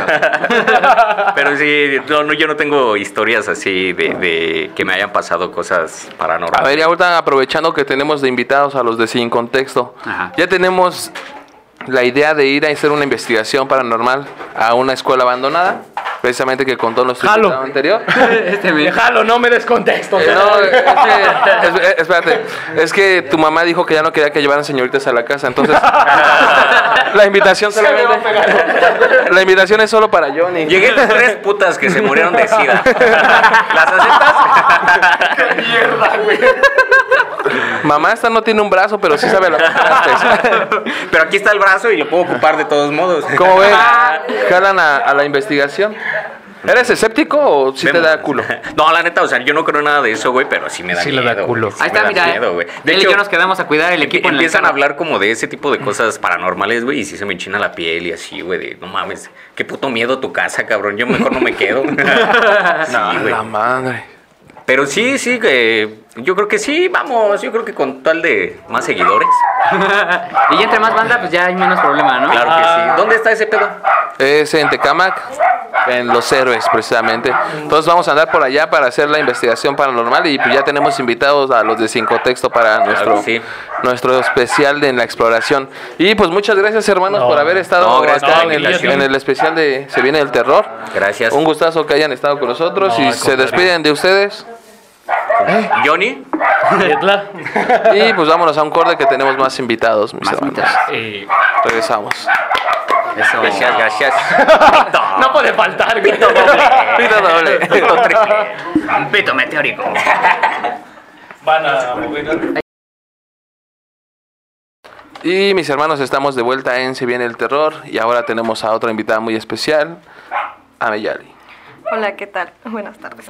*laughs*
Pero sí, no, no, yo no tengo historias así de, de que me hayan pasado cosas
A
paranormales.
ver, y ahorita aprovechando que tenemos de invitados a los de Sin Contexto,
Ajá.
ya tenemos la idea de ir a hacer una investigación paranormal a una escuela abandonada, precisamente que contó nuestro
Jalo.
invitado anterior. *laughs*
Este me-
Déjalo, no me des contexto.
Eh, no, es que, es- espérate, es que tu mamá dijo que ya no quería que llevaran señoritas a la casa, entonces *laughs* la invitación solamente, la invitación es solo para Johnny.
Llegué con tres putas que se murieron de sida. ¿Las aceptas? *laughs* ¡Qué mierda, güey!
Mamá esta no tiene un brazo, pero sí sabe las partes.
Pero aquí está el brazo y lo puedo ocupar de todos modos.
¿Cómo ven? ¿Jalan a, a la investigación? *laughs* ¿Eres escéptico o si te da culo? *laughs*
No, la neta, o sea, yo no creo nada de eso, güey, pero sí me da
Sí le
miedo.
da culo.
güey, sí
Ahí está,
da
mira.
miedo, güey.
De él y yo nos quedamos a cuidar el equipo en la
empiezan a hablar como de ese tipo de cosas paranormales, güey, y sí se me enchina la piel y así, güey, de no mames, qué puto miedo tu casa, cabrón, yo mejor no me quedo. *laughs* sí, güey.
La madre.
Pero sí, sí, eh, yo creo que sí, vamos, yo creo que con tal de más seguidores.
y ya entre más banda, pues ya hay menos problema, ¿no?
Claro que sí. ¿Dónde está ese pedo?
Es en Tecamac, en Los Héroes, precisamente. Entonces vamos a andar por allá para hacer la investigación paranormal y pues ya tenemos invitados a los de Cinco Texto para nuestro,
sí.
nuestro especial de en la exploración. Y pues muchas gracias hermanos
No.
por haber estado
No, gracias
acá en, el,
invitación.
en el especial de Se viene el terror.
Gracias.
Un gustazo que hayan estado con nosotros
No,
y se despiden de ustedes.
Johnny,
Etla.
Y pues vámonos a un corte que tenemos más invitados, mis
Más
hermanos.
invitados.
Eh,
Regresamos.
Eso.
gracias, gracias.
no puede faltar, güey.
Pito doble.
Pito triple.
Pito meteórico.
Van a mover.
Y mis hermanos, estamos de vuelta en Se viene el terror y ahora tenemos a otra invitada muy especial, a Meyali.
Hola, ¿qué tal? Buenas tardes.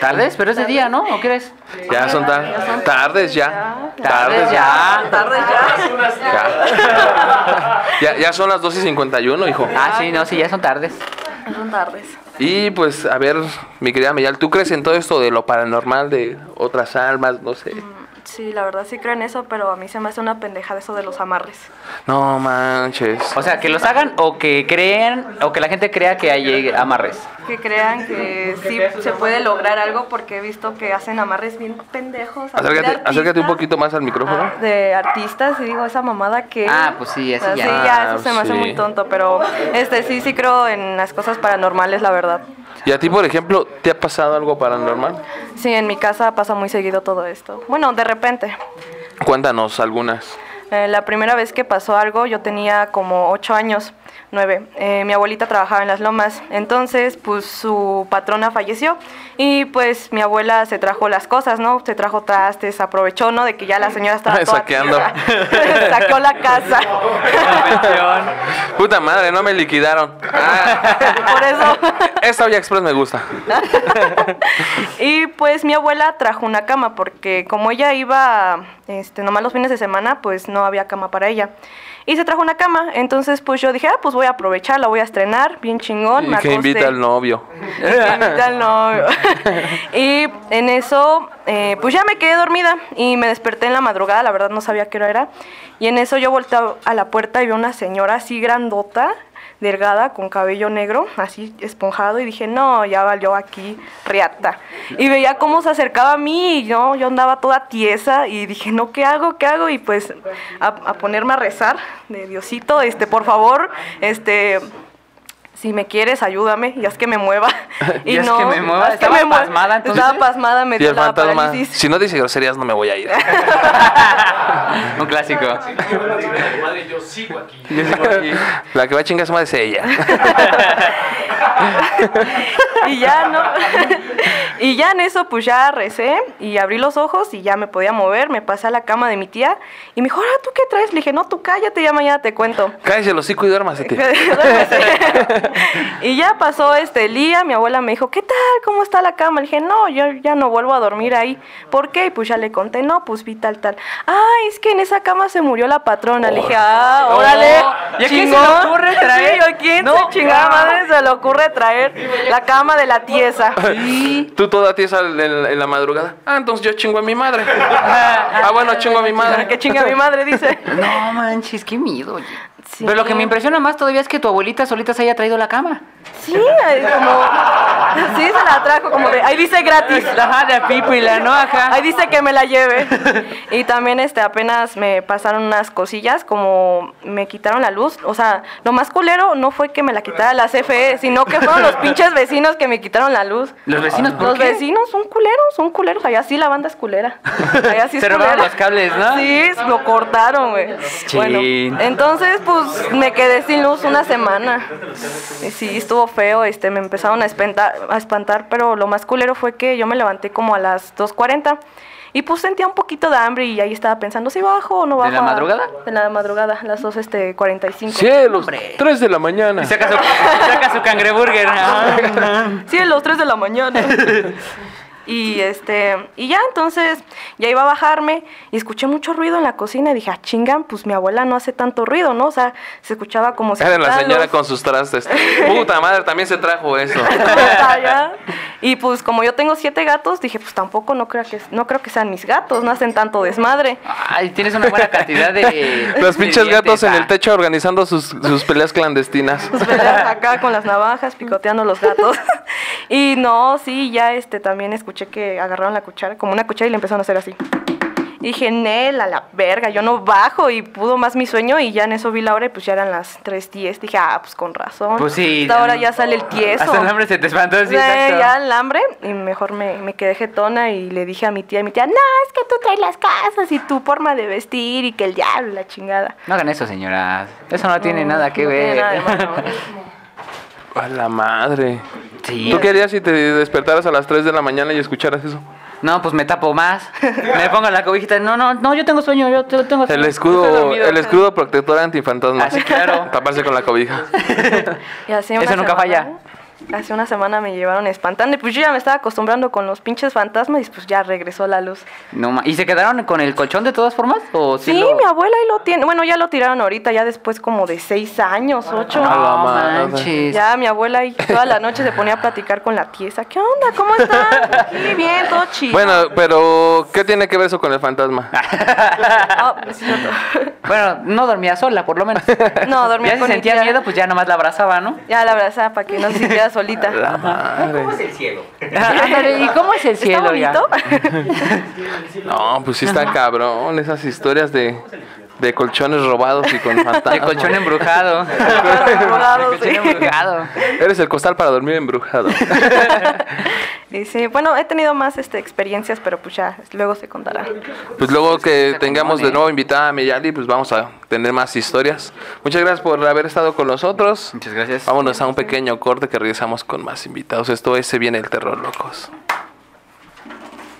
¿Tardes? Pero es de día, ¿no? ¿O qué eres?
Ya son tan tardes ya.
Tardes ya.
Tardes ya.
Ya. *laughs* ya. ya son las 12 y 51, hijo.
Ah, sí, no, sí, ya son tardes.
Son tardes.
Y pues, a ver, mi querida Meyal, ¿tú crees en todo esto de lo paranormal, de otras almas, no sé?
Sí, la verdad sí creo en eso, pero a mí se me hace una pendejada eso de los amarres.
No manches.
O sea, que los hagan o que creen, o que la gente crea que hay amarres.
Que crean que sí se puede lograr algo porque he visto que hacen amarres bien pendejos.
Acércate, acércate un poquito más al micrófono.
Ah, de artistas y digo esa mamada que
Ah, pues sí, así ya.
sí, ya
Ah,
eso se me hace muy tonto pero este sí sí creo en las cosas paranormales la verdad
Y a ti, por ejemplo, ¿te ha pasado algo paranormal?
sí en mi casa pasa muy seguido todo esto bueno de repente
Cuéntanos algunas.
Eh, la primera vez que pasó algo, yo tenía como ocho años, nueve. Eh, mi abuelita trabajaba en las lomas, entonces pues su patrona falleció y pues mi abuela se trajo las cosas, ¿no? Se trajo trastes, aprovechó, ¿no? De que ya la señora estaba toda
Saqueando. *laughs*
Saqueó la casa. *laughs*
Puta madre, no me liquidaron. Ah,
Por eso.
esta olla express me gusta. *laughs*
Y pues mi abuela trajo una cama porque como ella iba este, nomás los fines de semana, pues no había cama para ella. Y se trajo una cama, entonces pues yo dije, ah, pues voy a aprovechar, la voy a estrenar, bien chingón.
Y
me
que *laughs* invita al novio.
Y que invita al novio. y en eso, eh, pues ya me quedé dormida y me desperté en la madrugada, la verdad no sabía qué hora era. Y en eso yo volteé a la puerta y vi una señora así grandota, delgada, con cabello negro, así esponjado, y dije, no, ya valió aquí, riata. Y veía cómo se acercaba a mí y yo, yo andaba toda tiesa y dije, no, ¿qué hago? ¿Qué hago? Y pues a, a ponerme a rezar de Diosito, este, por favor, este si me quieres, ayúdame, y haz que me mueva. *laughs* Y
Y haz
no,
que me mueva. ¿Estabas
me
pasmada, entonces?
Estaba pasmada, me dio la
fantasma,
parálisis.
si no dice groserías, no me voy a ir. *laughs*
Un clásico.
Madre, yo sigo aquí.
La que va a chingar su madre es ella. *laughs*
y ya no. y ya en eso, pues ya recé y abrí los ojos y ya me podía mover. Me pasé a la cama de mi tía y me dijo, ahora tú qué traes? Le dije, no, tú cállate, ya mañana te cuento.
Cállese el hocico y duérmase.
Y ya pasó este el día, mi abuela me dijo, ¿qué tal? ¿Cómo está la cama? Le dije, no, yo ya no vuelvo a dormir ahí. ¿Por qué? Y pues ya le conté, no, pues vi tal, tal. Ah, es que en esa cama se murió la patrona. Le dije, ah, órale.
¿Y a quién se le
chingón".
ocurre traer?
Sí, ¿a quién
No,
se chingada madre se le ocurre traer la cama de la tiesa? *laughs*
Tú toda tiesa en, en la madrugada. Ah, entonces yo chingo a mi madre. *laughs* Ah, bueno, chingo a mi madre.
que chinga mi madre, dice. *laughs*
No manches, qué miedo. oye.
Sí.
Pero lo que me impresiona más todavía es que tu abuelita solita se haya traído la cama.
Sí, ahí como. Sí, se la trajo, como de. Ahí dice gratis.
Ajá, de pípila, ¿no? Ajá.
Ahí dice que me la lleve. *laughs* Y también este apenas me pasaron unas cosillas, como me quitaron la luz. O sea, lo más culero no fue que me la quitara la CFE, sino que fueron los pinches vecinos que me quitaron la luz.
¿Los vecinos por
Los
qué?
vecinos son culeros, son culeros. Allá sí la banda es culera. Allá sí es
Se robaron
culera.
los cables, ¿no?
Sí, lo cortaron, güey. Bueno, entonces pues me quedé sin luz una semana. Y sí, estuvo feo, este, me empezaron a espantar, a espantar, pero lo más culero fue que yo me levanté como a las 2.40 Y pues sentía un poquito de hambre y ahí estaba pensando si bajo o no bajo.
¿De la
a-
madrugada?
De la madrugada, las dos, este, 45.
Cielos, 3 de la mañana.
Y saca su, saca su cangreburger.
Sí, a las 3 de la mañana. *laughs* Y este, y ya entonces ya iba a bajarme y escuché mucho ruido en la cocina y dije, ah, chingan, pues mi abuela no hace tanto ruido, ¿no? O sea, se escuchaba como si
Era la señora
los-
con sus trastes. *laughs* Puta madre, también se trajo eso. *laughs*
Y pues como yo tengo siete gatos, dije, pues tampoco no creo que no creo que sean mis gatos, no hacen tanto desmadre.
Ay, tienes una buena cantidad de. *laughs*
Los pinches gatos en
ah.
el techo organizando sus, sus peleas clandestinas.
Pues, peleas acá con las navajas, picoteando los gatos. Y no, sí, ya este también escuché que agarraron la cuchara, como una cuchara y le empezaron a hacer así. Y dije, Nel, a la verga, yo no bajo y pudo más mi sueño y ya en eso vi la hora y pues ya eran las 3.10. Dije, ah, pues con razón.
Pues sí.
Hasta ahora ya sale el tieso.
Hasta el hambre se te espantó, sí, exacto.
ya el hambre y mejor me, me quedé jetona y le dije a mi tía, y mi tía, no, es que tú traes las casas y tu forma de vestir y que el diablo, la chingada.
No hagan eso, señoras. Eso no tiene nada que
no
ver.
tiene nada de *laughs* malo.
A la madre.
Sí.
¿Tú querías si te despertaras a las 3 de la mañana y escucharas eso?
No, pues me tapo más. me pongo la cobijita. No, no, no, yo tengo sueño, yo te- tengo sueño.
El escudo, el escudo protector antifantasma.
Ah, sí, claro.
Taparse con la cobija. *laughs*
Y así
Eso nunca
semana,
falla.
Hace una semana me llevaron espantando y pues yo ya me estaba acostumbrando con los pinches fantasmas y pues ya regresó la luz.
No, ¿Y se quedaron con el colchón de todas formas? ¿O sí,
Sí,
lo-
mi abuela ahí lo tiene. Bueno, ya lo tiraron ahorita, ya después como de seis años, ocho.
A la
No manches.
Ya mi abuela ahí toda la noche se ponía a platicar con la tiesa. ¿Qué onda? ¿Cómo están? Aquí, bien, todo chido.
Bueno, pero ¿qué tiene que ver eso con el fantasma? *laughs*
Ah, pues, sí, no,
Bueno, no dormía sola, por lo menos.
No, dormía
Ya si
con mi
sentía
tía.
miedo, pues ya nomás la abrazaba, ¿no?
Ya la abrazaba para que no se sintiera solita.
La madre.
Ándale, ¿y cómo es el
¿Está
cielo ya?
bonito?
No, pues sí está cabrón. Esas historias de, de colchones robados y con *laughs* fantasmas.
De colchón embrujado. *laughs*
Embrujado,
De colchón
sí.
embrujado.
Eres el costal para dormir embrujado. *laughs*
Y sí, bueno, he tenido más este, experiencias, pero pues ya, luego se contará.
Pues luego que tengamos de nuevo invitada a Miyali, pues vamos a tener más historias. Muchas gracias por haber estado con nosotros.
Muchas gracias.
Vámonos a un pequeño corte que regresamos con más invitados. Esto es Se viene el terror, locos.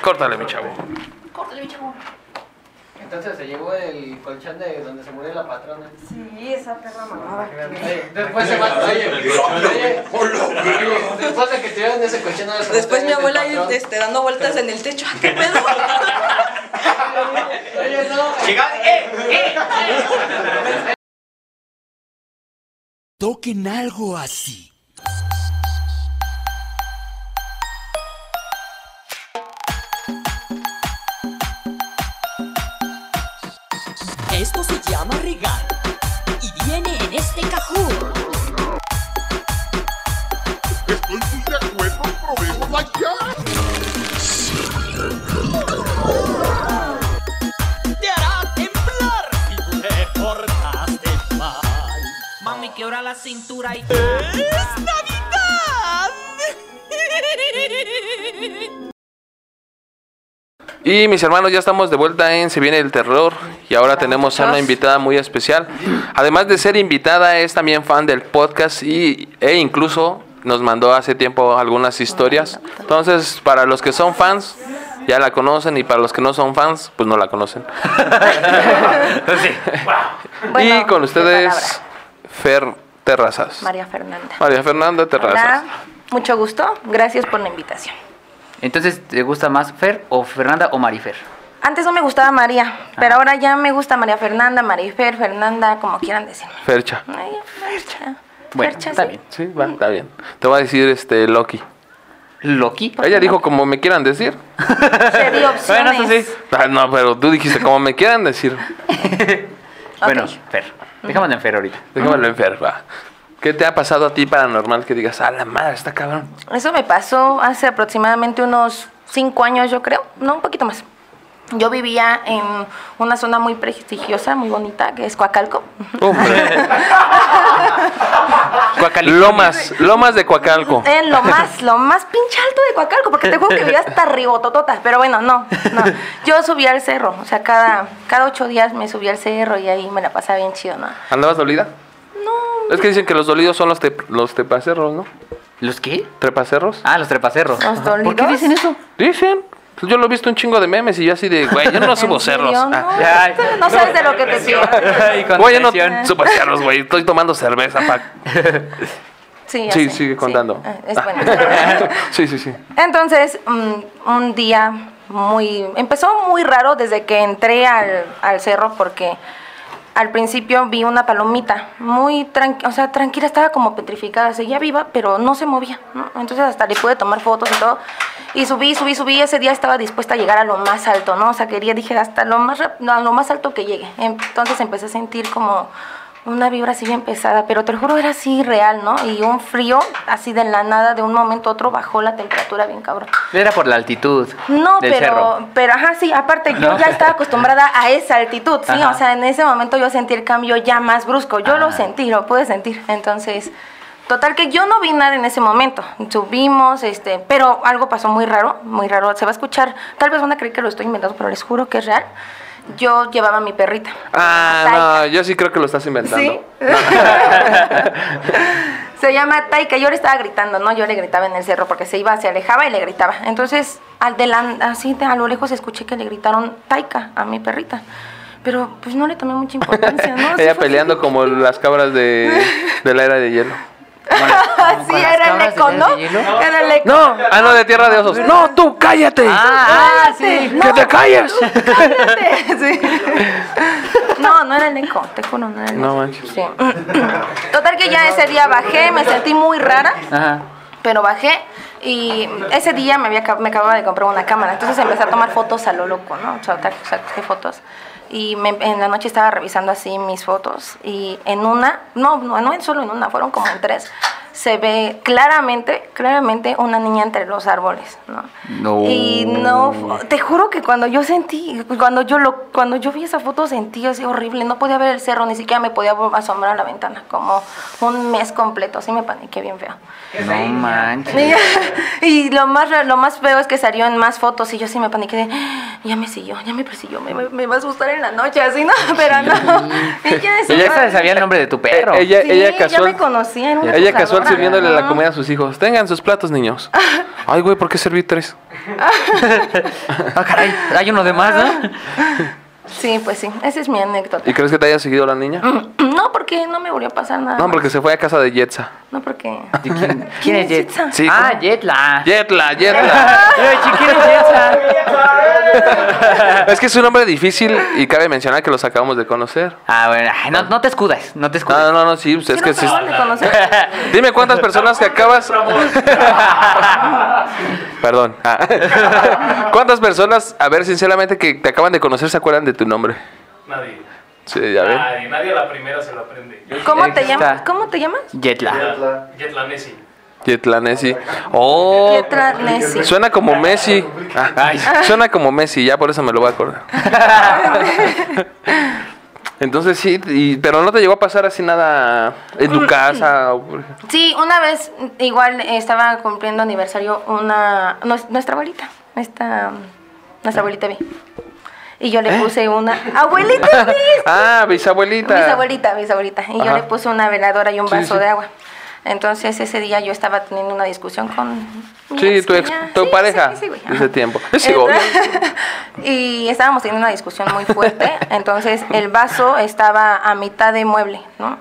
Córtale, mi chavo.
Entonces se llevó el colchón de donde se murió la patrona.
Sí, esa perra mamada.
Después se va. Oye, oye, oye, después de que tiraron ese colchón. se lo
Después mi abuela este, dando vueltas en el techo. ¿Qué pedo? *laughs*
Oye, no.
Toquen algo así.
La cintura y... ¡Es Navidad!
Y mis hermanos, ya estamos de vuelta en Se viene el terror y ahora tenemos a una invitada muy especial. Además de ser invitada, es también fan del podcast y, e incluso nos mandó hace tiempo algunas historias. Entonces, para los que son fans, ya la conocen y para los que no son fans, pues no la conocen. *laughs* *laughs* y
Bueno,
con
de
ustedes, Fer Terrazas.
María Fernanda.
María Fernanda Terrazas.
Hola, mucho gusto. Gracias por la invitación.
Entonces, ¿te gusta más Fer o Fernanda o Marifer?
Antes no me gustaba María, pero ahora ya me gusta María Fernanda, Marifer, Fernanda, como quieran decirme.
Fercha.
Ay, Fercha.
Bueno,
Fercha,
está
sí.
bien.
Sí, va, está bien. Te voy a decir este Loki.
¿Loki?
Ella dijo como me quieran decir.
Te di opciones.
Bueno, eso sí.
Ah, no, pero tú dijiste como me quieran decir. *laughs*
Bueno,
Ok.
Fer. Dejémoslo en Fer ahorita.
Déjamelo enfer, va. ¿Qué te ha pasado a ti paranormal que digas, a la madre, está cabrón?
Eso me pasó hace aproximadamente unos cinco años, yo creo. No, un poquito más. Yo vivía en una zona muy prestigiosa, muy bonita, que es Coacalco.
Hombre. *laughs* Lomas, Lomas de Coacalco.
En lo más, lo más pinche alto de Coacalco, porque te juro que vivía hasta ribototota. Pero bueno, no, no. Yo subía al cerro, o sea, cada, cada ocho días me subía al cerro y ahí me la pasaba bien chido, ¿no?
¿Andabas dolida?
No.
Es que dicen que los dolidos son los, te- los trepacerros, ¿no?
¿Los qué?
¿Trepacerros?
Ah, los trepacerros.
¿Los
¿Por qué
dolidos?
dicen eso?
Dicen. Pues yo lo he visto un chingo de memes y yo así de, güey, yo no subo cerros.
No,
Ah.
no sabes de lo que te pierdes. *laughs*
Güey, yo no subo cerros, güey. Estoy tomando cerveza, pa. *laughs*
Sí, ya
Sí,
sé,
sigue
sí.
contando.
Ah, Es bueno. *laughs*
Sí, sí, sí.
Entonces, mm, un día muy... Empezó muy raro desde que entré al, al cerro porque al principio vi una palomita muy tranquila, o sea, tranquila, estaba como petrificada, seguía viva, pero no se movía, ¿no? Entonces hasta le pude tomar fotos y todo. Y subí, subí, subí, ese día estaba dispuesta a llegar a lo más alto, ¿no? O sea, quería, dije, hasta lo más, lo más alto que llegue. Entonces empecé a sentir como una vibra así bien pesada, pero te lo juro, era así real, ¿no? Y un frío, así de la nada, de un momento a otro, bajó la temperatura bien cabrón.
Era por la altitud
No,
del
pero,
cerro.
pero ajá, sí, aparte yo *laughs* ya estaba acostumbrada a esa altitud, sí,
Ajá.
o sea, en ese momento yo sentí el cambio ya más brusco, yo lo sentí, lo pude sentir, entonces, total que yo no vi nada en ese momento, subimos, este, pero algo pasó muy raro, muy raro, se va a escuchar, tal vez van a creer que lo estoy inventando, pero les juro que es real, yo llevaba a mi perrita.
Ah, no, yo sí creo que lo estás inventando.
¿Sí? *laughs* se llama Taika. Yo le estaba gritando, ¿no? Yo le gritaba en el cerro porque se iba, se alejaba y le gritaba. Entonces, al de la- así de a lo lejos escuché que le gritaron Taika a mi perrita. Pero pues no le tomé mucha importancia, ¿no? *laughs*
Ella peleando como las cabras de, de la era de hielo. *laughs*
con las
era el
de
¿no? Era el eco.
No, ah, no, de tierra de osos. No, tú, cállate.
Ah, sí.
¡Que te calles!
Cállate, *laughs* sí. No, no era el eco, te juro, no era el
No
eco.
manches.
Sí. *clears throat* Total que ya ese día bajé, me sentí muy rara.
Ajá.
pero bajé y ese día me, había, me acababa de comprar una cámara, entonces empecé a tomar fotos a lo loco, ¿no? O sea, saqué fotos y me- en la noche estaba revisando así mis fotos y en una, no, no, no solo en una, fueron como en tres, se ve claramente, claramente una niña entre los árboles, ¿no?
No.
Y no, te juro que cuando yo sentí, cuando yo lo, cuando yo vi esa foto sentí así horrible, no podía ver el cerro, ni siquiera me podía asombrar a la ventana, como un mes completo, así me paniqué bien feo.
No manches.
Y, *laughs* y lo más lo más feo es que salió en más fotos y yo sí me paniqué de, "Ah, ya me siguió, ya me persiguió, me, me- me va a asustar en la noche, así no, pero no. *laughs* Ella,
se sabía el nombre de tu perro.
Eh, ella,
Sí,
ella
ya me conocía, era una
Ella casual sirviéndole la comida a sus hijos. Tengan sus platos, niños. *laughs* Ay, güey, ¿por qué serví tres? *laughs*
Ah, caray, hay uno de más, ¿no? *laughs*
Sí, pues sí, esa es mi anécdota.
¿Y crees que te haya seguido la niña?
No, porque no me volvió a pasar nada.
No,
más.
porque se fue a casa de Jetsa.
No, porque...
¿De quién, quién es Jet?
Jetsa?
Sí,
ah,
¿cómo?
Jetla.
Jetla, Jetla. *laughs*
¿quién es Jetla?
es que es un nombre difícil y cabe mencionar que los acabamos de conocer.
Ah, bueno, no, no te escudes, no te escudes.
No, no, no, sí, pues es
Sí
que sí.
acaban de conocer. *laughs*
Dime cuántas personas que acabas. *laughs* Perdón. Ah. ¿Cuántas personas, a ver, sinceramente, que te acaban de conocer se acuerdan de tu nombre?
Nadie.
Sí, ya ven.
Nadie, nadie a la primera se lo aprende. Yo
¿Cómo te
Está.
llamas? ¿Cómo te llamas?
Jetla.
Jetlanesi.
Jetlanesi. Oh,
Letra Nessie.
suena como Messi. Ah, suena como Messi, ya por eso me lo voy a acordar. *laughs* Entonces sí, y- pero no te llegó a pasar así nada en tu casa. o por ejemplo?
Sí, una vez igual estaba cumpliendo aniversario una nues- nuestra abuelita, esta nuestra abuelita vi. Y yo le puse una abuelita, *laughs* Luis!
Ah, bisabuelita.
bisabuelita, bisabuelita. Y yo le puse una veladora y un
Sí,
vaso
sí.
de agua. Entonces ese día yo estaba teniendo una discusión con mi
Sí, tu ex, tu
sí,
pareja
sí, sí, güey,
ese tiempo. Sí, *laughs*
y estábamos teniendo una discusión muy fuerte, entonces el vaso estaba a mitad de mueble, ¿no?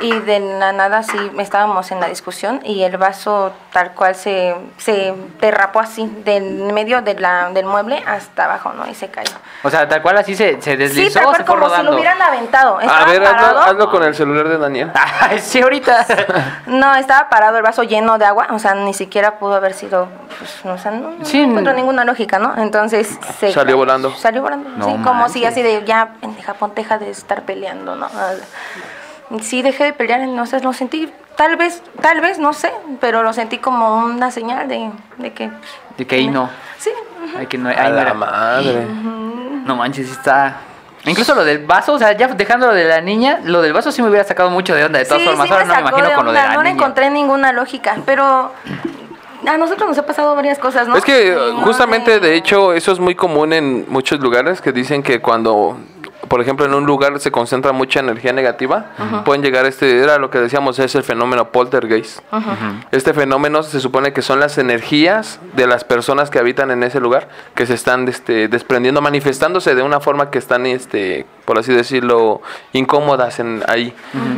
Y de la nada sí estábamos en la discusión y el vaso tal cual se, se derrapó así, del medio de la, del mueble hasta abajo, ¿no? Y se cayó.
O sea, tal cual así se, se
Sí,
deslizó,
tal cual
se fue
como si lo hubieran aventado.
A ver, hazlo, hazlo con el celular de Daniel.
Ay, *laughs* sí, ahorita. *laughs*
No, estaba parado el vaso lleno de agua, o sea, ni siquiera pudo haber sido, pues, o sea, no, no
Sí,
encuentro ninguna lógica, ¿no? Entonces se
Salió volando.
Salió volando,
No
sí, como si así de, ya, pendeja, ponte, deja de estar peleando, ¿no? Sí, dejé de pelear, no sé, lo sentí, tal vez, tal vez, no sé, pero lo sentí como una señal de, de que... pues,
De que ahí no.
Sí, ujú.
Ay, que no, ahí
A
no
la
era.
madre.
No manches, sí está. Incluso lo del vaso, o sea, ya dejando lo de la niña, lo del vaso sí me hubiera sacado mucho de onda. De todas
Sí,
formas,
sí
ahora
me
no me imagino con lo de la
no le
niña.
encontré ninguna lógica, pero a nosotros nos ha pasado varias cosas, ¿no?
Es que
no
justamente, de hecho, eso es muy común en muchos lugares que dicen que cuando por ejemplo, en un lugar se concentra mucha energía negativa, pueden llegar este, era lo que decíamos, es el fenómeno poltergeist. Este fenómeno se supone que son las energías de las personas que habitan en ese lugar que se están este, desprendiendo, manifestándose de una forma que están, este, por así decirlo, incómodas en, ahí.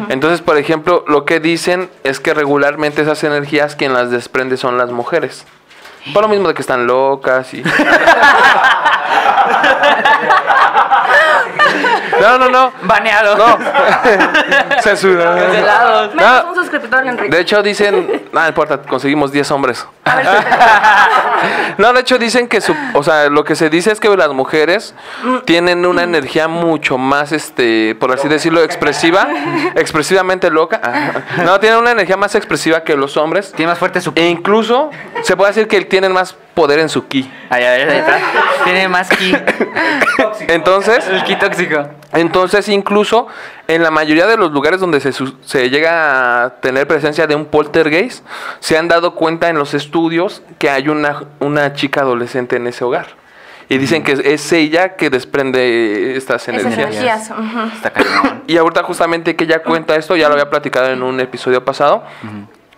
Entonces, por ejemplo, lo que dicen es que regularmente esas energías quien las desprende son las mujeres. Por lo mismo de que están locas y... *laughs* No, no, no.
Baneado.
No. *laughs* Censurado.
Cancelados.
Menos un suscriptor, Enrique.
De hecho dicen, no importa, conseguimos 10 hombres. *laughs* No, de hecho dicen que su, o sea, lo que se dice es que las mujeres tienen una energía mucho más este, por así decirlo, expresiva, expresivamente loca. Ah, No, tienen una energía más expresiva que los hombres.
Tiene más fuerte su
E incluso se puede decir que tienen más poder en su ki.
Ahí, ahí, ahí está. Tiene más ki.
Entonces,
El ki tóxico.
Entonces, incluso en la mayoría de los lugares donde se, su- se llega a tener presencia de un poltergeist, se han dado cuenta en los estudios que hay una, una chica adolescente en ese hogar. Y dicen que es ella que desprende estas
Esas
energías.
energías.
Está cañón.
Y ahorita justamente que ella cuenta esto, ya lo había platicado en un episodio pasado.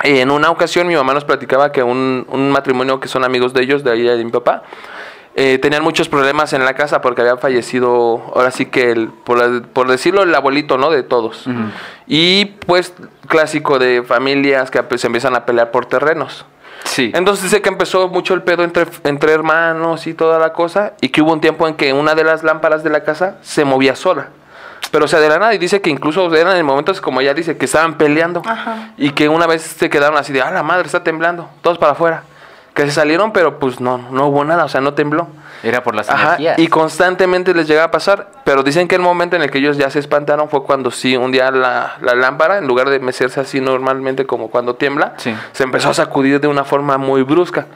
En una ocasión mi mamá nos platicaba que un, un matrimonio que son amigos de ellos, de ahí de mi papá, eh, tenían muchos problemas en la casa porque había fallecido, ahora sí que, el, por, por decirlo, el abuelito, ¿no? De todos. Y pues clásico de familias que pues, se empiezan a pelear por terrenos.
Sí.
Entonces dice que empezó mucho el pedo entre, entre hermanos y toda la cosa y que hubo un tiempo en que una de las lámparas de la casa se movía sola. Pero o sea, de la nada y dice que incluso eran en momentos como ella dice que estaban peleando
Ajá.
y que una vez se quedaron así de, ah, la madre está temblando, todos para afuera. Que se salieron, pero pues no, no hubo nada, o sea, no tembló.
Era por las
Ajá,
energías.
y constantemente les llega a pasar, pero dicen que el momento en el que ellos ya se espantaron fue cuando sí, un día la, la lámpara, en lugar de mecerse así normalmente como cuando tiembla,
Sí.
se empezó a sacudir de una forma muy brusca.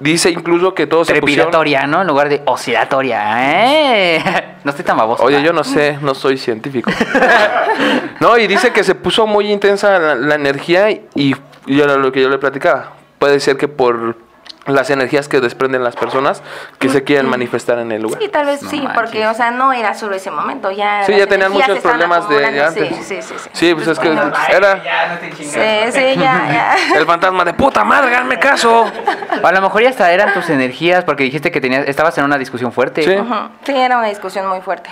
Dice incluso que todos se pusieron...
¿no? En lugar de oscilatoria. ¿eh? *laughs* No estoy tan baboso.
Oye, yo no sé, no soy científico. *laughs* no, y dice que se puso muy intensa la, la energía y, y era lo que yo le platicaba. Puede ser que por las energías que desprenden las personas que se quieren manifestar en el lugar.
Sí, tal vez
No
sí,
manches.
porque, o sea, no era solo ese momento, ya.
Sí, ya tenían muchos problemas de antes.
Sí, sí, sí. Sí,
Sí, pues es que era
sí, sí, ya, ya. *laughs*
el fantasma de puta madre, hazme caso.
A lo mejor ya hasta eran tus energías porque dijiste que tenías, estabas en una discusión fuerte.
Sí.
Sí, era una discusión muy fuerte.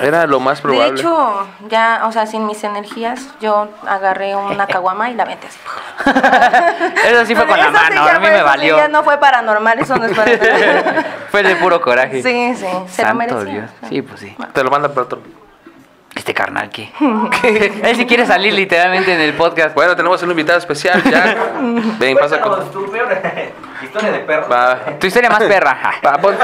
Era lo más probable.
De hecho, ya, o sea, sin mis energías, yo agarré una *laughs* caguama y la aventé así. *laughs*
Eso sí fue con la
Eso sí
mano,
ya
a mí me
sí
valió.
ya no fue paranormal, eso no es paranormal. *laughs*
Fue de puro coraje.
sí, sí, se lo merecía.
Dios. Sí, pues sí.
Te lo manda para otro.
Este carnal, ¿qué? Él sí quiere salir literalmente en el podcast.
Bueno, tenemos un invitado especial, ya. Ven, pasa con.
Historia de perro.
Va.
Tu historia más perra.
Va, pon-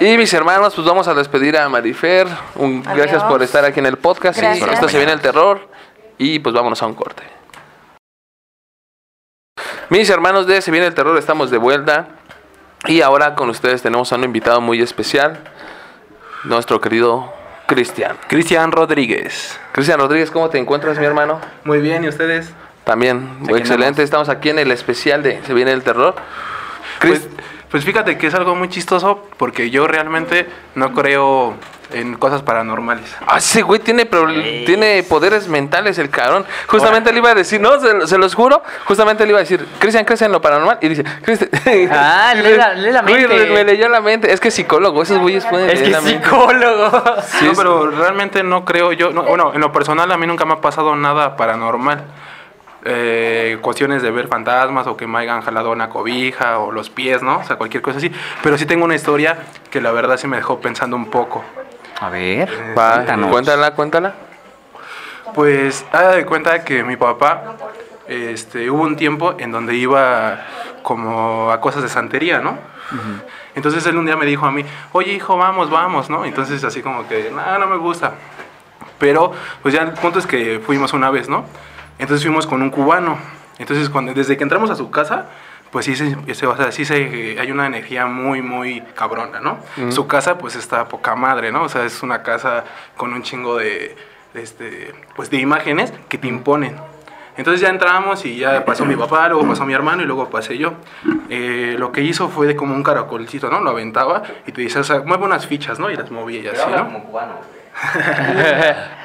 *laughs* y mis hermanos, pues vamos a despedir a Marifer. Un- gracias por estar aquí en el podcast. Y
Gracias.
esto se viene el terror. Y pues vámonos a un corte. Mis hermanos de Se viene el terror, estamos de vuelta. Y ahora con ustedes tenemos a un invitado muy especial. Nuestro querido Cristian.
Cristian Rodríguez.
Cristian Rodríguez, ¿cómo te encuentras, mi hermano?
Muy bien, ¿y ustedes?
También,
Aquí
excelente. Estamos aquí en el especial de Se viene el terror. Cris-
Pues, pues fíjate que es algo muy chistoso porque yo realmente no creo en cosas paranormales.
Ah, ese güey tiene, tiene poderes mentales, el cabrón. Justamente le iba a decir, no, se, se los juro. Justamente le iba a decir, Cristian, crece en lo paranormal. Y dice, Cristian. *laughs*
Ah, lee la- lee la
Güey,
mente.
me leyó la mente. Es que psicólogo, esos güeyes pueden
Es
leer
que
la mente.
psicólogo.
Sí,
no, pero realmente no creo yo. no, bueno, en lo personal a mí nunca me ha pasado nada paranormal. Eh, cuestiones de ver fantasmas o que me hayan jalado una cobija o los pies, ¿no? O sea, cualquier cosa así. Pero sí tengo una historia que la verdad sí me dejó pensando un poco.
A ver,
Va,
cuéntanos.
cuéntala, cuéntala.
Pues, haga de cuenta que mi papá, este, hubo un tiempo en donde iba como a cosas de santería, ¿no? Entonces él un día me dijo a mí, oye hijo, vamos, vamos, ¿no? Entonces así como que, no, no me gusta. Pero, pues ya el punto es que fuimos una vez, ¿no? Entonces fuimos con un cubano. Entonces, cuando, desde que entramos a su casa, pues sí, se, se- o sea, sí se, hay una energía muy, muy cabrona, ¿no? Su casa, pues está poca madre, ¿no? O sea, es una casa con un chingo de, de este, pues de imágenes que te imponen. Entonces ya entramos y ya pasó mi papá, luego pasó mi hermano y luego pasé yo. Eh, lo que hizo fue de como un caracolcito, ¿no? Lo aventaba y te dice, o sea, mueve unas fichas, ¿no? Y las movía y así, ¿no?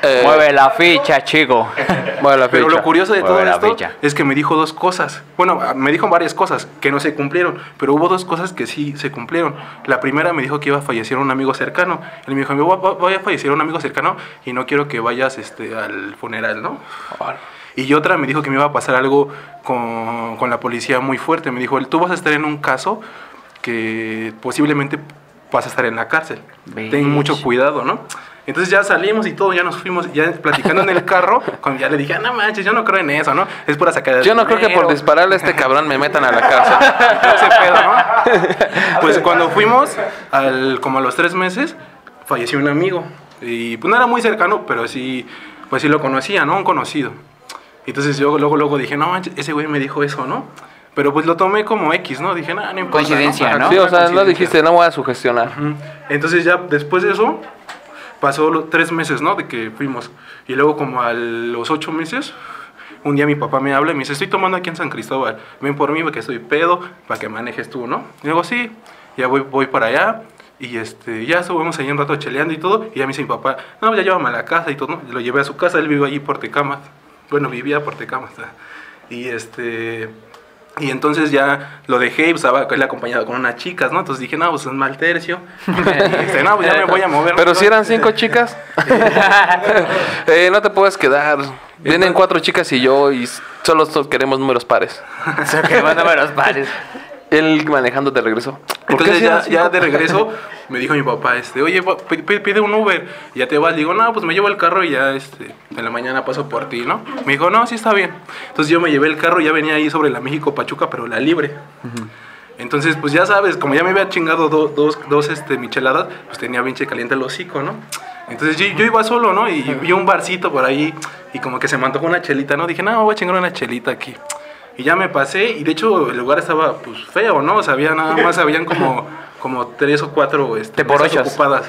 Eh, *laughs*
Mueve la ficha, chico. *laughs*
Mueve la
Pero
ficha.
lo curioso de todo
Mueve la
esto
ficha.
es que me dijo dos cosas. Bueno, me dijo varias cosas que no se cumplieron, pero hubo dos cosas que sí se cumplieron. La primera me dijo que iba a fallecer un amigo cercano. Él me dijo, "Va- va- voy a fallecer un amigo cercano y no quiero que vayas este, al funeral, ¿no? Y otra me dijo que me iba a pasar algo con, con la policía muy fuerte. Me dijo, tú vas a estar en un caso que posiblemente vas a estar en la cárcel. Ten mucho cuidado, ¿no? Entonces ya salimos y todo, ya nos fuimos, ya platicando en el carro, cuando ya le dije, ah, no manches, yo no creo en eso, ¿no? Es para sacar
Yo no creo que por
dinero".
dispararle a este cabrón me metan a la cárcel. *laughs*
Ese pedo, ¿no? *laughs* Pues cuando fuimos, al, como a los tres meses, falleció un amigo. Y pues no era muy cercano, pero sí, pues sí lo conocía, ¿no? Un conocido. Entonces yo luego, luego dije, no manches, ese güey me dijo eso, ¿no? Pero pues lo tomé como X, ¿no? Dije, no, no importa.
Coincidencia,
Ajá,
¿no?
Sí, o sea, no dijiste, no voy a sugestionar.
Entonces ya después de eso, pasó los tres meses, ¿no? De que fuimos. Y luego como a los ocho meses, un día mi papá me habla y me dice, estoy tomando aquí en San Cristóbal, ven por mí porque estoy pedo, para que manejes tú, ¿no? Y digo, sí, ya voy, voy para allá. Y este, ya estuvimos ahí un rato cheleando y todo. Y ya me dice mi papá, no, ya llévame a la casa y todo. Lo llevé a su casa, él vive allí por Tecamas. Bueno, vivía por Tecamas. Y este... Y entonces ya lo dejé y pues, estaba él acompañado con unas chicas, ¿no? Entonces dije, no, pues es mal tercio. Y dice, no, pues ya me voy a mover.
Pero si eran cinco chicas. *laughs* Eh, no te puedes quedar. Vienen cuatro chicas y yo y solo so- queremos números pares. *laughs*
Solo queremos números pares.
Él manejando de regreso. ¿Por qué
Entonces ya, de regreso *laughs* me dijo mi papá, este, oye, pide un Uber, y ya te vas. Le digo, no, pues me llevo el carro y ya este, en la mañana paso por ti, ¿no? Me dijo, no, sí está bien. Entonces yo me llevé el carro, ya venía ahí sobre la México Pachuca, pero la libre. Entonces, pues ya sabes, como ya me había chingado do- dos, dos este, micheladas, pues tenía pinche caliente el hocico, ¿no? Entonces yo, yo iba solo, ¿no? Y vi un barcito por ahí y como que se me antojó una chelita, ¿no? Dije, no, voy a chingar una chelita aquí. Y ya me pasé y de hecho el lugar estaba pues feo, ¿no? O sea, había nada más, habían como, como tres o cuatro este, mesas ocupadas.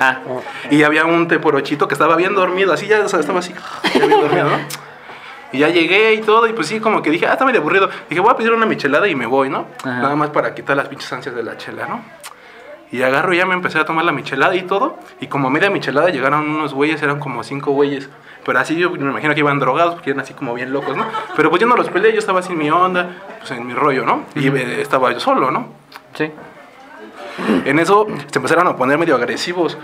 Y había un teporochito que estaba bien dormido, así ya, o sea, estaba así, ya bien dormido, ¿no? Y ya llegué y todo, y pues sí, como que dije, ah, está medio aburrido. Dije, voy a pedir una michelada y me voy, ¿no?
Ajá.
Nada más para quitar las pinches ansias de la chela, ¿no? Y agarro y ya me empecé a tomar la michelada y todo. Y como media michelada llegaron unos güeyes, eran como cinco güeyes. Pero así yo me imagino que iban drogados porque eran así como bien locos, ¿no? Pero pues yo no los peleé, yo estaba así en mi onda, pues en mi rollo, ¿no? Y eh, estaba yo solo, ¿no?
Sí.
En eso se empezaron a poner medio agresivos.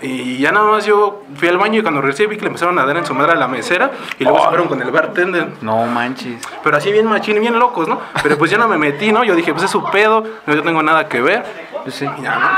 Y ya nada más yo fui al baño y cuando regresé vi que le empezaron a dar en su madre a la mesera y luego se fueron con el bartender.
No manches.
Pero así bien machín, bien locos, ¿no? Pero pues yo no me metí, ¿no? Yo dije, pues es su pedo, no yo tengo nada que ver.
Pues
Y ya, ¿no?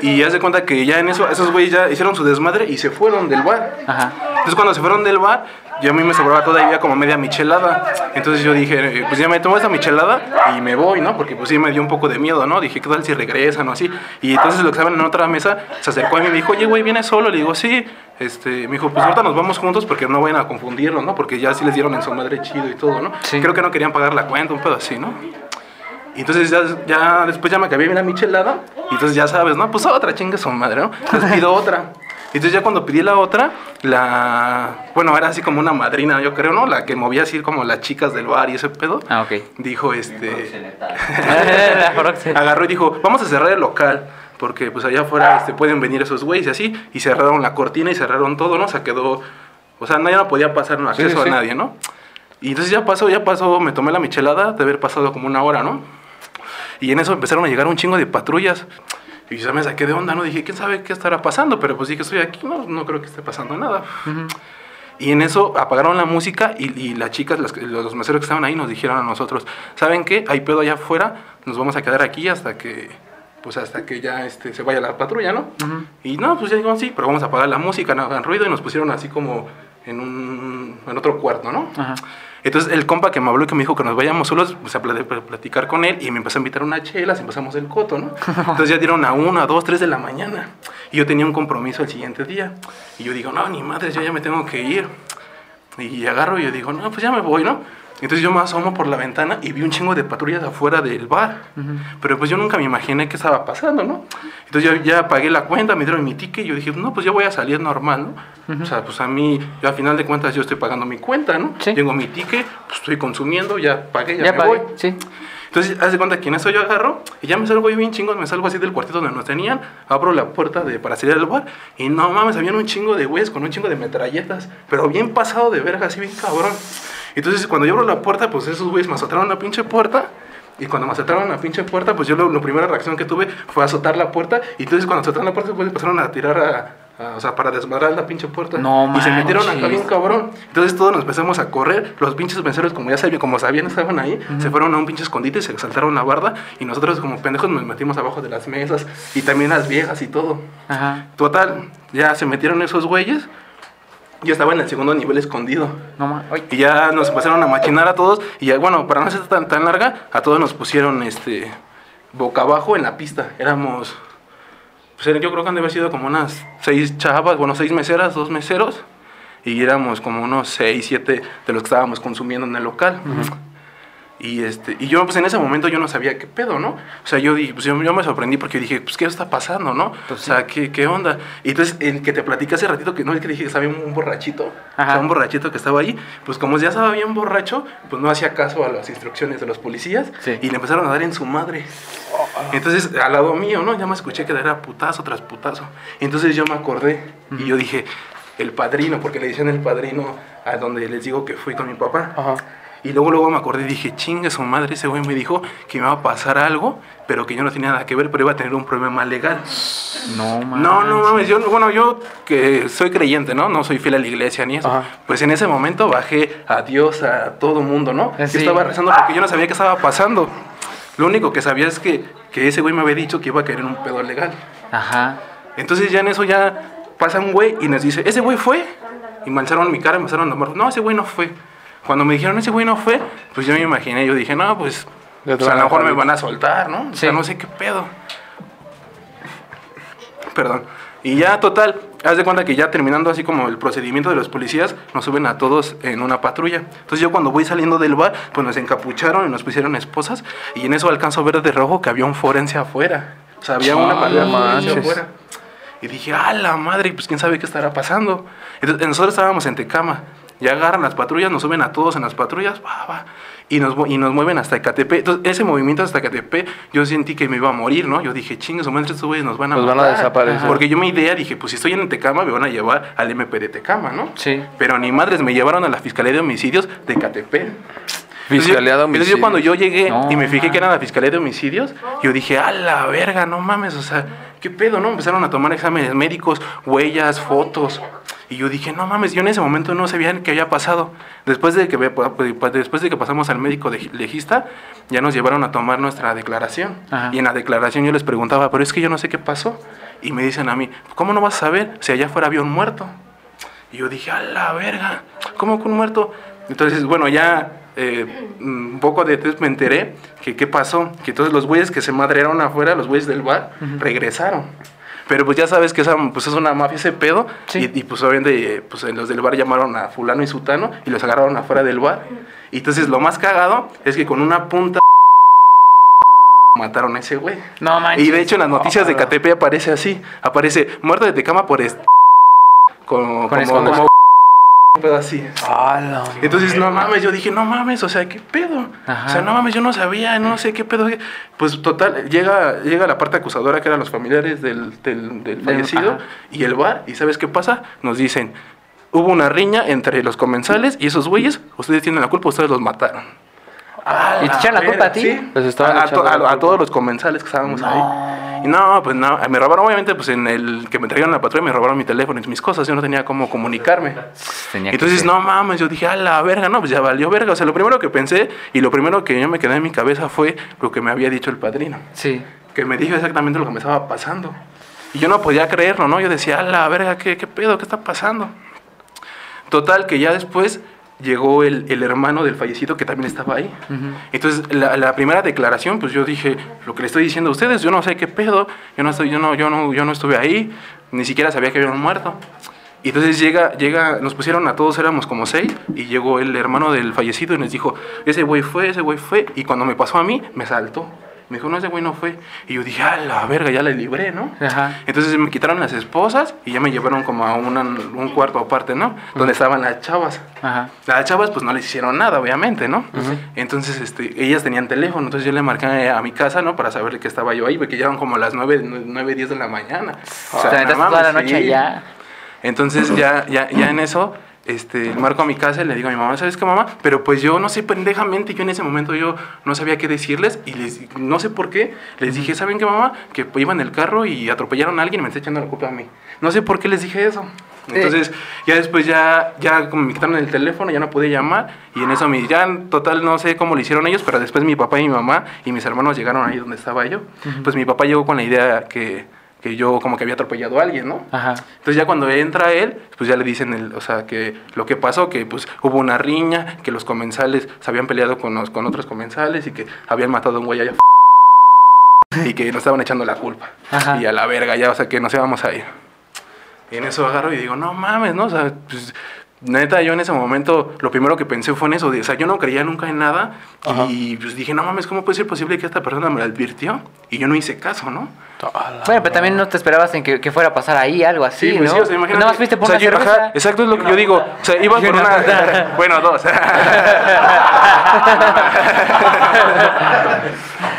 Y ya se cuenta que ya en eso, esos güeyes ya hicieron su desmadre y se fueron del bar.
Ajá.
Entonces cuando se fueron del bar, yo a mí me sobraba todavía como media michelada. Entonces yo dije, eh, pues ya me tomo esta michelada y me voy, ¿no? Porque pues sí me dio un poco de miedo, ¿no? Dije, ¿qué tal si regresan o así? Y entonces lo que estaban en otra mesa se acercó a mí y me dijo, oye, güey, ¿vienes solo? Le digo, sí. Este, me dijo, pues ahorita nos vamos juntos porque no vayan a confundirlo, ¿no? Porque ya sí les dieron en su madre chido y todo, ¿no? Creo que no querían pagar la cuenta, un pedo así, ¿no? Y entonces ya, ya después ya me acabé bien la michelada. Y entonces ya sabes, ¿no? Pues otra chinga su madre, ¿no? Entonces pido otra. Entonces ya cuando pedí la otra, la... Bueno, era así como una madrina, yo creo, ¿no? La que movía así como las chicas del bar y ese pedo.
Ah, ok.
Dijo, este... *laughs* Agarró y dijo, vamos a cerrar el local. Porque pues allá afuera este, pueden venir esos güeyes y así. Y cerraron la cortina y cerraron todo, ¿no? O sea, quedó... O sea, nadie no podía pasar no, acceso
sí.
a nadie, ¿no? Y entonces ya pasó, ya pasó, me tomé la michelada, de haber pasado como una hora, ¿no? Y en eso empezaron a llegar un chingo de patrullas. Y yo me saqué de onda, ¿no? Dije, ¿quién sabe qué estará pasando? Pero pues dije, estoy aquí, no, no creo que esté pasando nada. Y en eso apagaron la música y, y las chicas, las- los meseros que estaban ahí nos dijeron a nosotros, ¿saben qué? Hay pedo allá afuera, nos vamos a quedar aquí hasta que, pues hasta que ya este, se vaya la patrulla, ¿no? Y no, pues ya digo, sí, pero vamos a apagar la música, no hagan ruido y nos pusieron así como en un, en otro cuarto, ¿no? Entonces el compa que me habló y que me dijo que nos vayamos solos, pues a pla- pl- platicar con él y me empezó a invitar unas chelas, empezamos el coto, ¿no? *laughs* Entonces ya dieron a una, a dos, tres de la mañana y yo tenía un compromiso el siguiente día y yo digo, no, ni madre, yo ya me tengo que ir. Y agarro y yo digo, no, pues ya me voy, ¿no? Entonces yo me asomo por la ventana y vi un chingo de patrullas afuera del bar. Pero pues yo nunca me imaginé qué estaba pasando, ¿no? Entonces yo ya pagué la cuenta, me dieron mi ticket y yo dije, no, pues yo voy a salir normal, ¿no? O sea, pues a mí, yo al final de cuentas yo estoy pagando mi cuenta, ¿no? Tengo mi ticket, pues estoy consumiendo, ya pagué, ya,
Ya
me
pagué,
voy.
sí.
Entonces, haz de cuenta que en eso yo agarro y ya me salgo ahí bien chingón, me salgo así del cuartito donde nos tenían, abro la puerta de, para salir al bar y no mames, habían un chingo de güeyes con un chingo de metralletas, pero bien pasado de verga, así bien cabrón. Entonces, cuando yo abro la puerta, pues esos güeyes me azotaron la pinche puerta. Y cuando me azotaron la pinche puerta, pues yo lo, la primera reacción que tuve fue azotar la puerta. Y entonces cuando azotaron la puerta, pues empezaron a tirar a, a- o sea, para desmadrar la pinche puerta.
No
y se metieron acá bien cabrón. Entonces todos nos empezamos a correr. Los pinches meseros, como ya sabían, como sabían, estaban ahí. Se fueron a un pinche escondite, se saltaron la barda. Y nosotros, como pendejos, nos metimos abajo de las mesas. Y también las viejas y todo.
Ajá.
Total, ya se metieron esos güeyes. Yo estaba en el segundo nivel escondido.
No ma- ay.
Y ya nos empezaron a machinar a todos. Y ya, bueno, para no ser tan, tan larga, a todos nos pusieron este boca abajo en la pista. Éramos. Pues yo creo que han de haber sido como unas seis chavas, bueno, seis meseras, dos meseros. Y éramos como unos seis, siete de los que estábamos consumiendo en el local. Y, este, y yo, pues en ese momento yo no sabía qué pedo, ¿no? O sea, yo, pues, yo, yo me sorprendí porque dije, pues, ¿qué está pasando, no? o sea, ¿qué, ¿qué onda? Y entonces, el que te platicé hace ratito, que no, el que dije que estaba bien un borrachito, o sea, un borrachito que estaba ahí, pues como ya estaba bien borracho, pues no hacía caso a las instrucciones de los policías y le empezaron a dar en su madre. Entonces, al lado mío, ¿no? Ya me escuché que era putazo tras putazo. Entonces yo me acordé y yo dije, el padrino, porque le decían el padrino a donde les digo que fui con mi papá. Y luego, luego me acordé y dije, chingue su madre, ese güey me dijo que me iba a pasar algo, pero que yo no tenía nada que ver, pero iba a tener un problema legal.
No,
No, no mames, yo, bueno, yo que soy creyente, ¿no? No soy fiel a la iglesia ni eso. Pues en ese momento bajé a Dios, a todo mundo, ¿no? Yo
Sí.
estaba rezando porque yo no sabía qué estaba pasando. Lo único que sabía es que, que ese güey me había dicho que iba a caer en un pedo legal.
Ajá.
Entonces ya en eso ya pasa un güey y nos dice, ¿ese güey fue? Y mancharon mi cara, me empezaron a tomar, no, ese güey no fue. Cuando me dijeron, ese güey no fue, pues yo me imaginé, yo dije, no, pues, pues, a lo mejor me van a soltar, ¿no? O sea, no sé qué pedo. Perdón. Y ya, total, haz de cuenta que ya terminando así como el procedimiento de los policías, nos suben a todos en una patrulla. Entonces yo cuando voy saliendo del bar, pues nos encapucharon y nos pusieron esposas. Y en eso alcanzo a ver de rojo que había un forense afuera. O sea, había una patrulla afuera. Y dije, ¡ah, la madre! Pues quién sabe qué estará pasando. Entonces, nosotros estábamos en Tecama. Ya agarran las patrullas, nos suben a todos en las patrullas, va, va, y, nos, y nos mueven hasta Ecatepec. Entonces, ese movimiento hasta Ecatepec, yo sentí que me iba a morir, ¿no? Yo dije, chingue, su madre, estos güeyes nos van a
Nos van a
matar".
desaparecer.
Porque yo mi idea dije, pues si estoy en Tecama, me van a llevar al MP de Tecama, ¿no?
Sí.
Pero ni madres, me llevaron a la Fiscalía de Homicidios de Ecatepec.
Fiscalía de
Entonces yo cuando yo llegué
No,
y me fijé que era la Fiscalía de Homicidios, yo dije, a la verga, no mames, o sea, ¿qué pedo, no? Empezaron a tomar exámenes médicos, huellas, fotos. Y yo dije, no mames, yo en ese momento no sabía qué había pasado. Después de que, ve- pues, después de que pasamos al médico legista, ya nos llevaron a tomar nuestra declaración.
Ajá.
Y en la declaración yo les preguntaba, pero es que yo no sé qué pasó. Y me dicen a mí, ¿cómo no vas a saber si allá afuera había un muerto? Y yo dije, a la verga, ¿cómo que un muerto? Entonces, bueno, ya eh, un poco después me enteré que qué pasó, que todos los güeyes que se madrearon afuera, los güeyes del bar, regresaron. Pero pues ya sabes que esa, pues es una mafia ese pedo. Y, y, pues obviamente pues, los del bar llamaron a fulano y sutano y los agarraron afuera del bar. Y entonces lo más cagado es que con una punta *laughs* mataron a ese güey.
No manches.
Y de hecho en las noticias de KTP aparece así, aparece muerto de Tecama por este *laughs* como,
Con
como, pedo así. Entonces, no mames, yo dije, no mames, o sea, ¿qué pedo?
Ajá.
O sea, no mames, yo no sabía, no sé qué pedo. Pues total, llega, llega la parte acusadora que eran los familiares del, del, del fallecido
ajá.
y el bar, y ¿sabes qué pasa? Nos dicen, hubo una riña entre los comensales y esos güeyes, ustedes tienen la culpa, ustedes los mataron.
¿Y te echan la culpa a ti?
Sí,
estaban
a, a to- todos los comensales que estábamos ahí. Y no, pues no, me robaron, obviamente, pues en el que me trajeron la patrulla, me robaron mi teléfono y mis cosas, yo no tenía cómo comunicarme.
Tenía
Entonces, no mames, yo dije, a la verga, no, pues ya valió verga. O sea, lo primero que pensé y lo primero que yo me quedé en mi cabeza fue lo que me había dicho el padrino.
Sí.
Que me dijo exactamente lo que me estaba pasando. Y yo no podía creerlo, ¿no? Yo decía, a la verga, ¿qué, qué pedo? ¿Qué está pasando? Total, que ya después llegó el, el hermano del fallecido que también estaba ahí. Entonces, la, la primera declaración, pues yo dije, lo que le estoy diciendo a ustedes, yo no sé qué pedo, yo no, estoy, yo no, yo no, yo no estuve ahí, ni siquiera sabía que había un muerto. Y entonces llega, llega, nos pusieron a todos, éramos como seis, y llegó el hermano del fallecido y nos dijo, ese güey fue, ese güey fue, y cuando me pasó a mí, me saltó. Me dijo, no, ese güey no fue. Y yo dije, ah, la verga, ya la libré, ¿no? Entonces me quitaron las esposas y ya me llevaron como a una- un cuarto aparte, ¿no? Donde estaban las chavas. Las chavas pues no les hicieron nada, obviamente, ¿no? Entonces este, ellas tenían teléfono, entonces yo le marqué a mi casa, ¿no? Para saber que estaba yo ahí, porque ya eran como las 9, 9 10 de la mañana. O no
toda la
mames,
noche
sí.
allá.
Entonces ya, ya, ya en eso, este, marco a mi casa y le digo a mi mamá, ¿sabes qué mamá? Pero pues yo no sé, pendejamente, yo en ese momento yo no sabía qué decirles y les, no sé por qué, les dije, ¿saben qué mamá? Que iban en el carro y atropellaron a alguien y me está echando la culpa a mí. No sé por qué les dije eso. Entonces, ya después ya, ya como me quitaron el teléfono, ya no pude llamar y en eso mi, ya en total no sé cómo lo hicieron ellos, pero después mi papá y mi mamá y mis hermanos llegaron ahí donde estaba yo. Pues mi papá llegó con la idea que, que yo como que había atropellado a alguien, ¿no?
Ajá.
Entonces ya cuando entra él, pues ya le dicen, el, o sea, que lo que pasó, que pues hubo una riña, que los comensales se habían peleado con, los, con otros comensales y que habían matado a un güey allá y que nos estaban echando la culpa.
Ajá.
Y a la verga ya, o sea, que nos íbamos a ir. Y en eso agarro y digo, no mames, ¿no? O sea, pues, neta, yo en ese momento lo primero que pensé fue en eso. de- o sea, yo no creía nunca en nada. Y pues dije, no mames, ¿cómo puede ser posible que esta persona me lo advirtió? Y yo no hice caso, ¿no?
Bueno, pero también no te esperabas en que, que fuera a pasar ahí algo así,
Sí, pues
¿no?
sí, o sea, imagínate.
Nada más fuiste por
O sea,
una
yo-
cerveza.
ajá, exacto es lo que yo digo. O sea, iba
Y
por
una *laughs*
bueno, dos. *laughs*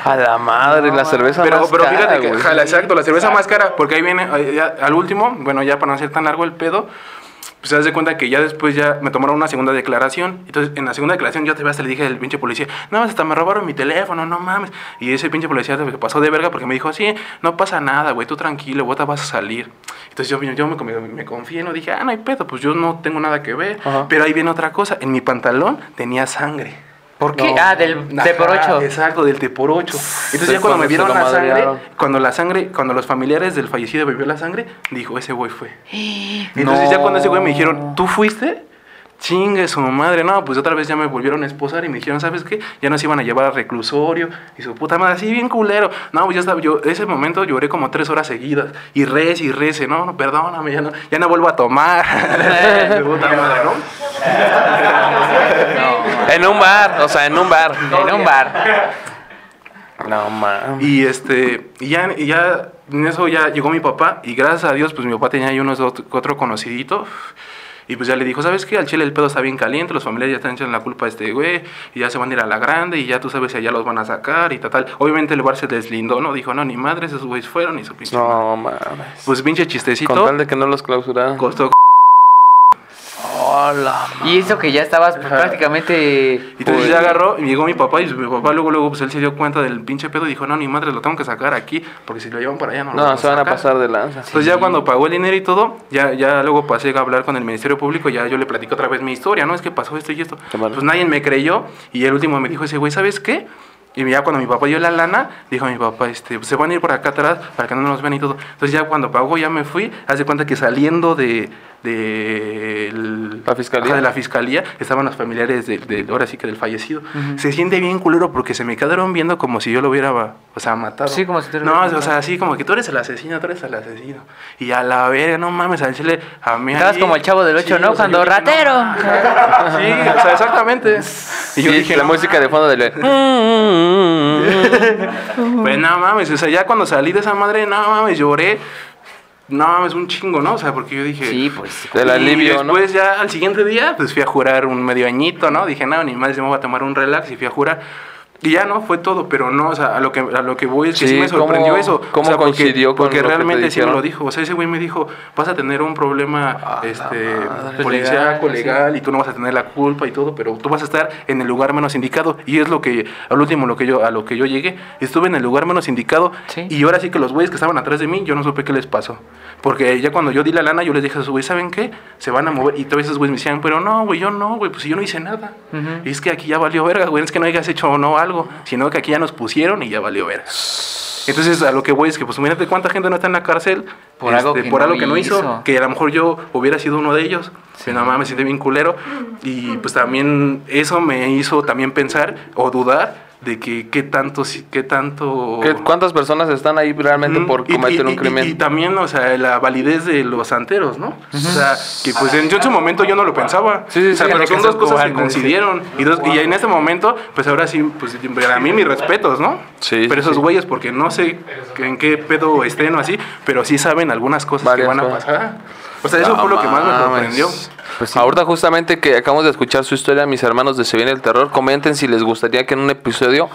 A la madre, la cerveza
pero,
más
pero
cara,
fíjate que, jala, exacto, la cerveza más cara, porque ahí viene, eh, ya, al último, bueno, ya para no hacer tan largo el pedo, pues se das de cuenta que ya después ya me tomaron una segunda declaración. Entonces, en la segunda declaración yo te hasta le dije al pinche policía, no, hasta me robaron mi teléfono, no mames. Y ese pinche policía se pasó de verga porque me dijo, sí, no pasa nada, güey, tú tranquilo, vos te vas a salir. Entonces yo, yo me, me, me confié, no dije, ah, no hay pedo, pues yo no tengo nada que ver. Pero ahí viene otra cosa, en mi pantalón tenía sangre.
¿Por qué? Ah, del T por
Ajá,
ocho.
Exacto, del T por 8. Entonces
Sí,
ya cuando
cuando
me vieron la sangre, cuando la sangre, cuando los familiares del fallecido vio la sangre, dijo, ese güey fue. *gasps* Entonces ya cuando ese güey me dijeron, ¿tú fuiste? Chingue su madre, no, pues otra vez ya me volvieron a esposar y me dijeron, ¿sabes qué? Ya nos iban a llevar a reclusorio y su puta madre, así bien culero. No, pues ya estaba, yo ese momento lloré como tres horas seguidas y rece y rece, no, no, perdóname, ya no, ya no vuelvo a tomar. *laughs* *laughs* Puta madre, ¿no? *laughs*
En un bar, o sea, en un bar.
En un bar.
No mames.
Y este, y ya, y ya en eso ya llegó mi papá y gracias a Dios, pues mi papá tenía ahí unos ot- otro conocidito. Y pues ya le dijo, ¿sabes qué? Al chile el pedo está bien caliente, los familiares ya están echando la culpa a este güey, y ya se van a ir a la grande, y ya tú sabes si allá los van a sacar, y tal, tal. Obviamente el bar se deslindó, ¿no? Dijo, no, ni madre, esos güeyes fueron, y su pinche.
No mames.
Pues pinche chistecito.
Con tal de que no los clausuraran.
Costó.
Hola.
Y eso que ya estabas pues, prácticamente...
Y entonces ya agarró y llegó mi papá y mi papá luego, luego, pues él se dio cuenta del pinche pedo y dijo, no, ni madre, lo tengo que sacar aquí, porque si lo llevan para allá no lo
No, se van a
sacar".
pasar de lanza.
Entonces ya cuando pagó el dinero y todo, ya, ya luego pasé a hablar con el Ministerio Público, ya yo le platico otra vez mi historia, ¿no? Es que pasó esto y esto. Pues nadie me creyó y el último me dijo ese güey, ¿sabes qué? Y ya cuando mi papá dio la lana, dijo mi papá, este, pues se van a ir por acá atrás para que no nos vean y todo. Entonces ya cuando pagó ya me fui, hace cuenta que saliendo de, de el-
La fiscalía.
ajá, de la fiscalía estaban los familiares del, del- ahora sí que del fallecido. Se siente bien culero porque se me quedaron viendo como si yo lo hubiera, o sea, matado.
Sí, como si te lo
No, o sea, así como que tú eres el asesino, tú eres el asesino. Y a la verga, no mames, al chile, a mí
Estabas
ahí-
como el chavo del ocho, ¿no?
o sea,
Cuando
no,
ratero.
Sí, o sea, exactamente. *laughs* Y yo
Sí,
dije,
la
no,
música de fondo del... *laughs*
Pues no mames, o sea, ya cuando salí de esa madre, no mames, lloré. No mames, un chingo, ¿no? O sea, porque yo dije.
Sí, pues.
Del
y
alivio, ¿no?
después ya al siguiente día, pues fui a jurar un medio añito, ¿no? Dije, no, ni más, me voy a tomar un relax y fui a jurar. Y ya no, fue todo, pero no, o sea, a lo que, a lo que voy es que sí,
Sí,
me sorprendió
¿cómo-
eso.
cómo
o sea, porque-
coincidió con
Porque
lo que te
realmente sí me lo dijo. O sea, ese güey me dijo, vas a tener un problema este,
madre.
policíaco,
Legal,
legal, y tú no vas a tener la culpa y todo, pero tú vas a estar en el lugar menos indicado. Y es lo que, al último, lo que yo, a lo que yo llegué, estuve en el lugar menos indicado.
Sí.
Y ahora sí que los güeyes que estaban atrás de mí, yo no supe qué les pasó. Porque ya cuando yo di la lana, yo les dije a esos güeyes, ¿saben qué? Se van a mover. Y todos esos güeyes me decían, pero no, güey, yo no, güey, pues yo no hice nada. Y es que aquí ya valió verga, güey, es que no hayas hecho o no algo, sino que aquí ya nos pusieron y ya valió verga. Entonces, a lo que voy es que, pues, imagínate cuánta gente no está en la cárcel
Por algo que
por
no
algo que no hizo, que a lo mejor yo hubiera sido uno de ellos. Pero nada más me siente bien culero. Y pues también eso me hizo también pensar o dudar de que qué tanto, si- qué tanto...
¿Qué- ¿Cuántas personas están ahí realmente
Ujú.
por
Y-
cometer
y-
un
y-
crimen?
Y, también, o sea, la validez de los santeros, ¿no? O sea, que pues en, yo en su momento yo no lo pensaba.
Sí, sí,
o sea,
sí.
pero son dos cosas que coincidieron. Y, dos- y en este momento, pues ahora sí, pues para mí mis respetos, ¿no?
Sí,
Pero esos güeyes, porque no sé en qué pedo estén o así, pero sí saben algunas cosas
Varias
que van a pasar. O sea, eso
No
fue lo que más me sorprendió.
Pues Ahorita justamente que acabamos de escuchar su historia, mis hermanos de Se viene el terror, comenten si les gustaría que en un episodio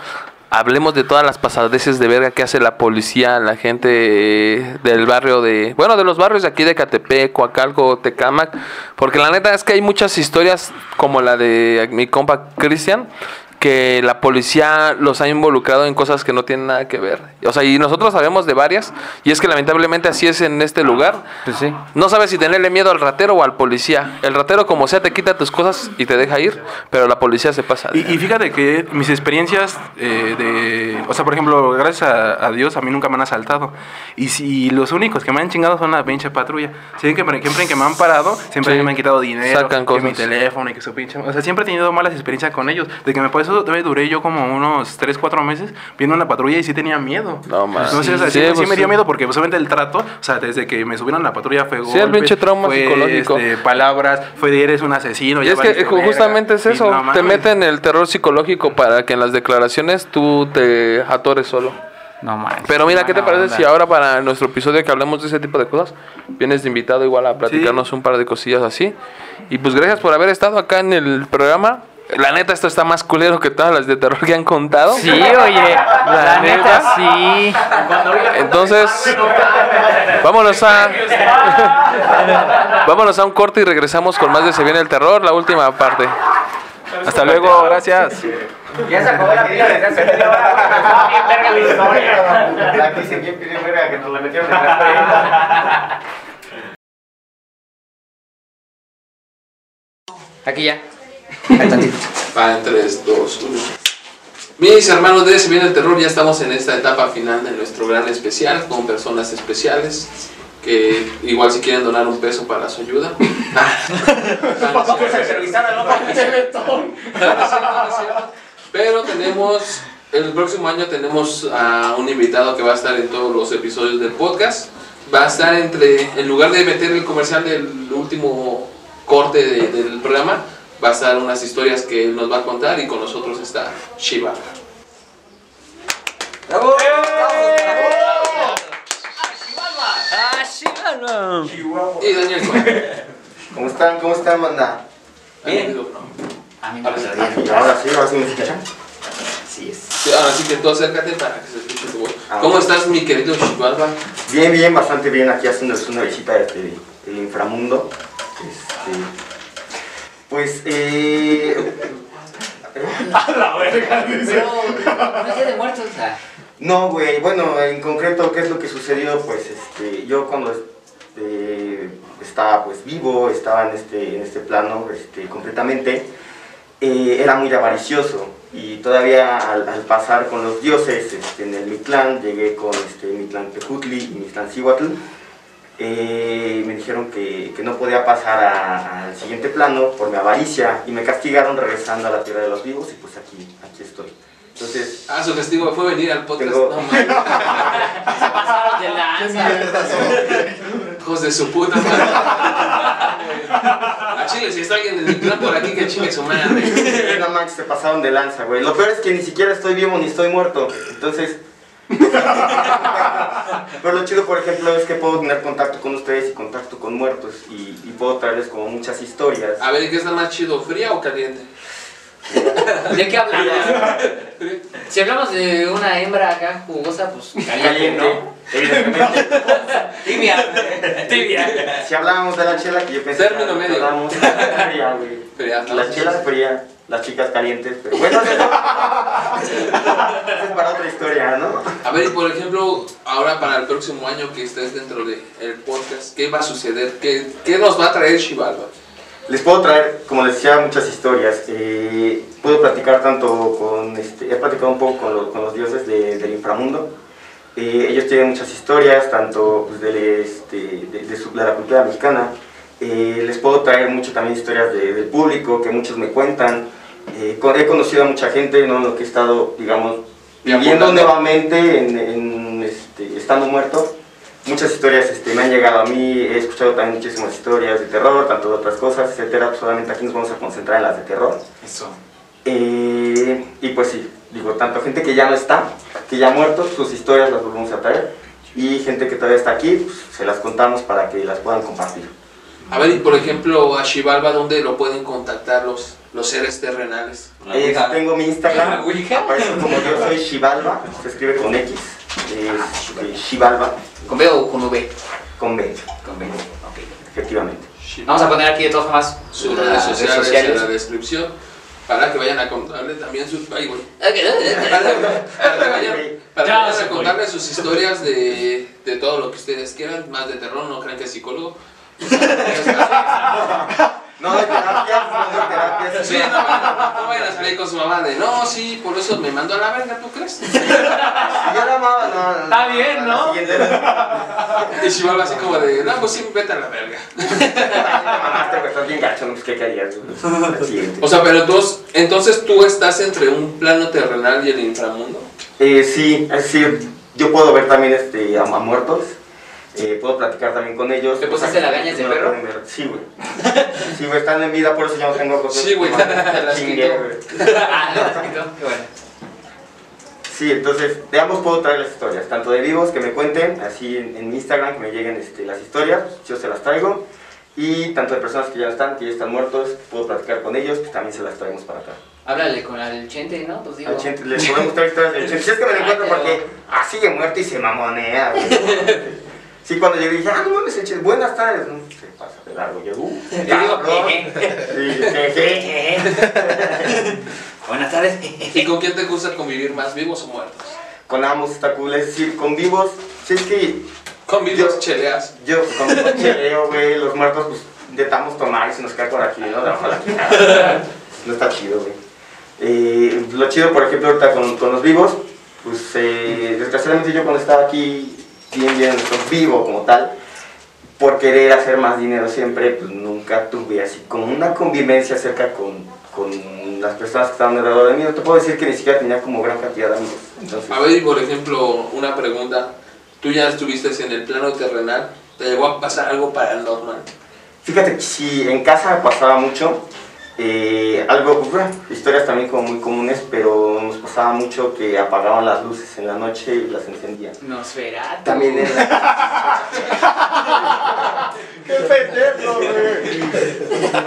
hablemos de todas las pasadeces de verga que hace la policía, la gente eh, del barrio de, bueno, de los barrios de aquí de Catepec, Coacalco, Tecámac, porque la neta es que hay muchas historias como la de mi compa Cristian que la policía los ha involucrado en cosas que no tienen nada que ver. O sea, y nosotros sabemos de varias, y es que lamentablemente así es en este lugar.
Pues sí.
No sabes si tenerle miedo al ratero o al policía. El ratero, como sea, te quita tus cosas y te deja ir, pero la policía se pasa.
Y, y fíjate que mis experiencias eh, de... O sea, por ejemplo, gracias a, a Dios a mí nunca me han asaltado. Y si los únicos que me han chingado son la pinche patrulla. Siempre que, siempre que me han parado, siempre
Sí.
me han quitado dinero,
Sacan
que mi
cosas.
teléfono y que su pinche... O sea, siempre he tenido malas experiencias con ellos. De que me por eso todavía duré yo como unos 3, 4 meses viendo una patrulla y sí tenía miedo.
No,
o sea,
Sí,
sí, sí
pues,
me dio
sí.
miedo porque posiblemente el trato, o sea, desde que me subieron a la patrulla fue
Sí, el pinche trauma
fue,
psicológico.
este, palabras, fue de eres un asesino.
Y
ya
es que
valiste
ju-
verga".
justamente es eso,
no
te meten el terror psicológico para que en las declaraciones tú te atores solo.
No manches.
Pero mira, ¿qué te parece
onda.
si ahora para nuestro episodio que hablemos de ese tipo de cosas, vienes de invitado igual a platicarnos un par de cosillas así? Y pues gracias por haber estado acá en el programa. La neta, esto está más culero que todas las de terror que han contado.
Sí, oye, la neta sí.
Entonces, vámonos a. vámonos a un corte y regresamos con más de Se viene el terror, la última parte. Hasta luego, gracias.
Ya se acabó la pila desde hace media hora. Bien verga la historia.
La que se bien bien verga que nos la metieron en la
Aquí ya.
Va en 3, 2, 1. Mis hermanos de Se viene el terror, ya estamos en esta etapa final de nuestro gran especial con personas especiales que igual si quieren donar un peso para su ayuda. *laughs* *laughs* Pero tenemos, el próximo año tenemos a un invitado que va a estar en todos los episodios del podcast. Va a estar entre, en lugar de meter el comercial del último corte de- del programa, va a estar unas historias que él nos va a contar y con nosotros está Shiva. Y Daniel
¿Cómo están? ¿Cómo están, manda?
Bien.
Ahora sí, ahora sí me escuchan.
Sí, ahora sí que tú acércate para que se escuche tu voz.
Ah,
¿Cómo estás, mi querido Shivalva?
Bien, bien, bastante bien. Aquí haciéndoles una visita desde el inframundo. Este, pues, eh. *laughs*
A la verga, dice.
No es de muertos, o sea.
No, güey, bueno, en concreto, ¿qué es lo que sucedió? Pues, este, yo cuando este, estaba, pues, vivo, estaba en este, en este plano, este, completamente, eh, era muy avaricioso. Y todavía al, al pasar con los dioses este, en el Mictlán, llegué con este, Mictlán Tejutli y Mictlán Cihuatl, eh, me dijeron que, que no podía pasar al siguiente plano por mi avaricia y me castigaron regresando a la tierra de los vivos y pues aquí, aquí estoy. Entonces,
Ah, su castigo fue venir al podcast.
Tengo-
No, mames. *laughs*
de lanza. *laughs*
Hijos de su puta madre. A Chile, si está alguien en el plan por aquí, que chingue su madre.
no manches, se pasaron de lanza, güey. Lo peor es que ni siquiera estoy vivo ni estoy muerto. Entonces. Pero lo chido, por ejemplo, es que puedo tener contacto con ustedes y contacto con muertos. Y, y puedo traerles como muchas historias.
A ver, ¿qué está más chido, fría o caliente? *laughs*
¿De qué hablamos? Si hablamos de una hembra acá jugosa, pues caliente,
evidentemente.
Tibia. Tibia.
Si hablábamos de la chela, que yo pensé
Término
que
medio.
hablábamos fría, güey.
Fría, ¿no?
La chela fría, las chicas calientes. Pero bueno, eso, *laughs* es para otra historia, ¿no?
A ver, y por ejemplo, ahora para el próximo año que estés dentro del podcast, ¿qué va a suceder? ¿Qué, qué nos va a traer Shivalva?
Les puedo traer, como les decía, muchas historias. Eh, puedo platicar tanto con, este, he platicado un poco con, los- con los dioses de- del inframundo. Eh, ellos tienen muchas historias, tanto pues, de, este, de, de su- de la cultura mexicana. Eh, les puedo traer mucho también historias de- del público, que muchos me cuentan. Eh, he conocido a mucha gente, ¿no? Lo que he estado, digamos, viviendo nuevamente, en, en, este, estando muerto. Muchas historias este, me han llegado a mí, he escuchado también muchísimas historias de terror, tanto de otras cosas, etcétera. Pues solamente aquí nos vamos a concentrar en las de terror.
Eso.
Eh, y pues sí, digo, tanto gente que ya no está, que ya ha muerto, sus historias las volvemos a traer. Y gente que todavía está aquí, pues, se las contamos para que las puedan compartir.
A ver, y por ejemplo, a Xibalba, ¿dónde lo pueden contactar los, los seres terrenales?
Eh, tengo mi Instagram, aparece como yo soy Shivalba, se escribe con X, es eh, Shivalba.
¿Con B o con V?
Con B,
Con B. Ok.
efectivamente.
Vamos a poner aquí de todas formas
Sus redes sociales, en la descripción para que vayan a contarle también sus ay, güey. *laughs* para que vayan, para que
Ya,
vayan
se
a contarle sus historias de, de todo lo que ustedes quieran, más de terror, no crean que es psicólogo.
No, de terapia, no de terapia.
Sí, no, vayan- no vayan a salir con su mamá de no, sí, por eso me mandó a la verga, ¿tú crees?
Yo la amaba, no, no.
Está bien, ¿no?
Y si así como de, no, pues sí, vete a la verga.
Mamaste, güey, estás bien gacho, no, pues qué querías. güey? Al siguiente.
O sea, pero tú, entonces tú estás entre un plano terrenal y el inframundo.
Eh, sí, es decir, yo puedo ver también este, a, a muertos, eh, puedo platicar también con ellos.
¿Te
Pues,
pusiste lagañas de perro?
Sí, güey. Sí, güey, están en vida, por eso yo no tengo cosas.
Sí, güey, te *laughs* *laughs* las quitó.
Ah, bueno.
Sí, entonces de ambos puedo traer las historias, tanto de vivos que me cuenten, así en, en Instagram que me lleguen este, las historias, yo se las traigo, y tanto de personas que ya no están, que ya están muertos, puedo platicar con ellos, pues también se las traemos para acá.
Háblale con el Chente, ¿no? Pues digo.
Al Chente, les podemos traer historias del Chente, *laughs* si es que me lo encuentro porque ah, sigue muerto y se mamonea, güey. Sí, cuando yo dije, ah, no mames, el Chente, buenas tardes, no, se pasa de largo, yo, uh,
digo, jeje.
Sí, jeje. *laughs*
Buenas tardes.
¿Y con quién te gusta convivir más, vivos o muertos?
Con ambos está cool, es decir, con vivos, si es que
Con vivos cheleas.
Yo, con mi cheleo, güey, los muertos, pues intentamos tomar y se nos cae por aquí, ¿no? La quijada. No está chido, güey. Eh, lo chido, por ejemplo, ahorita con, con los vivos, pues eh, desgraciadamente yo cuando estaba aquí, bien, bien, vivo como tal, por querer hacer más dinero siempre, pues nunca tuve así como una convivencia cerca con, con las personas que estaban alrededor de mí. No te puedo decir que ni siquiera tenía como gran cantidad de amigos. Entonces,
A ver, y por ejemplo, una pregunta. Tú ya estuviste en el plano terrenal, ¿te llegó a pasar algo paranormal?
Fíjate que sí, en casa pasaba mucho. Eh, algo, bueno, historias también como muy comunes, pero nos pasaba mucho que apagaban las luces en la noche y las encendían.
Nosferatu.
También en *laughs* ¡Qué pendejo, güey!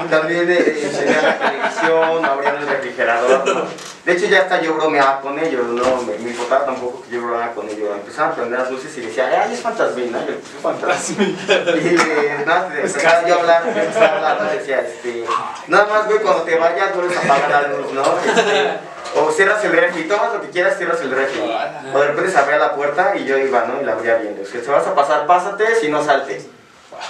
También eh, encendían la televisión, abrían el refrigerador, ¿no? De hecho, ya hasta yo bromeaba con ellos, ¿no? Me, me importaba tampoco que yo bromeaba con ellos. Empezaban a prender las luces y decía, ¡ay, es fantasmina! Yo, *laughs* "Es fantasmina. Y eh, nada, empezaba yo a hablar, yo empezaba a hablar, ¿no? Decía, este, nada más, güey, cuando te vayas, vuelves a apagar la luz, ¿no? Este, o cierras el refri, tomas lo que quieras, cierras el refri. O de repente se abría la puerta y yo iba, ¿no? Y la abría viendo. Si te vas a pasar, pásate, si no saltes.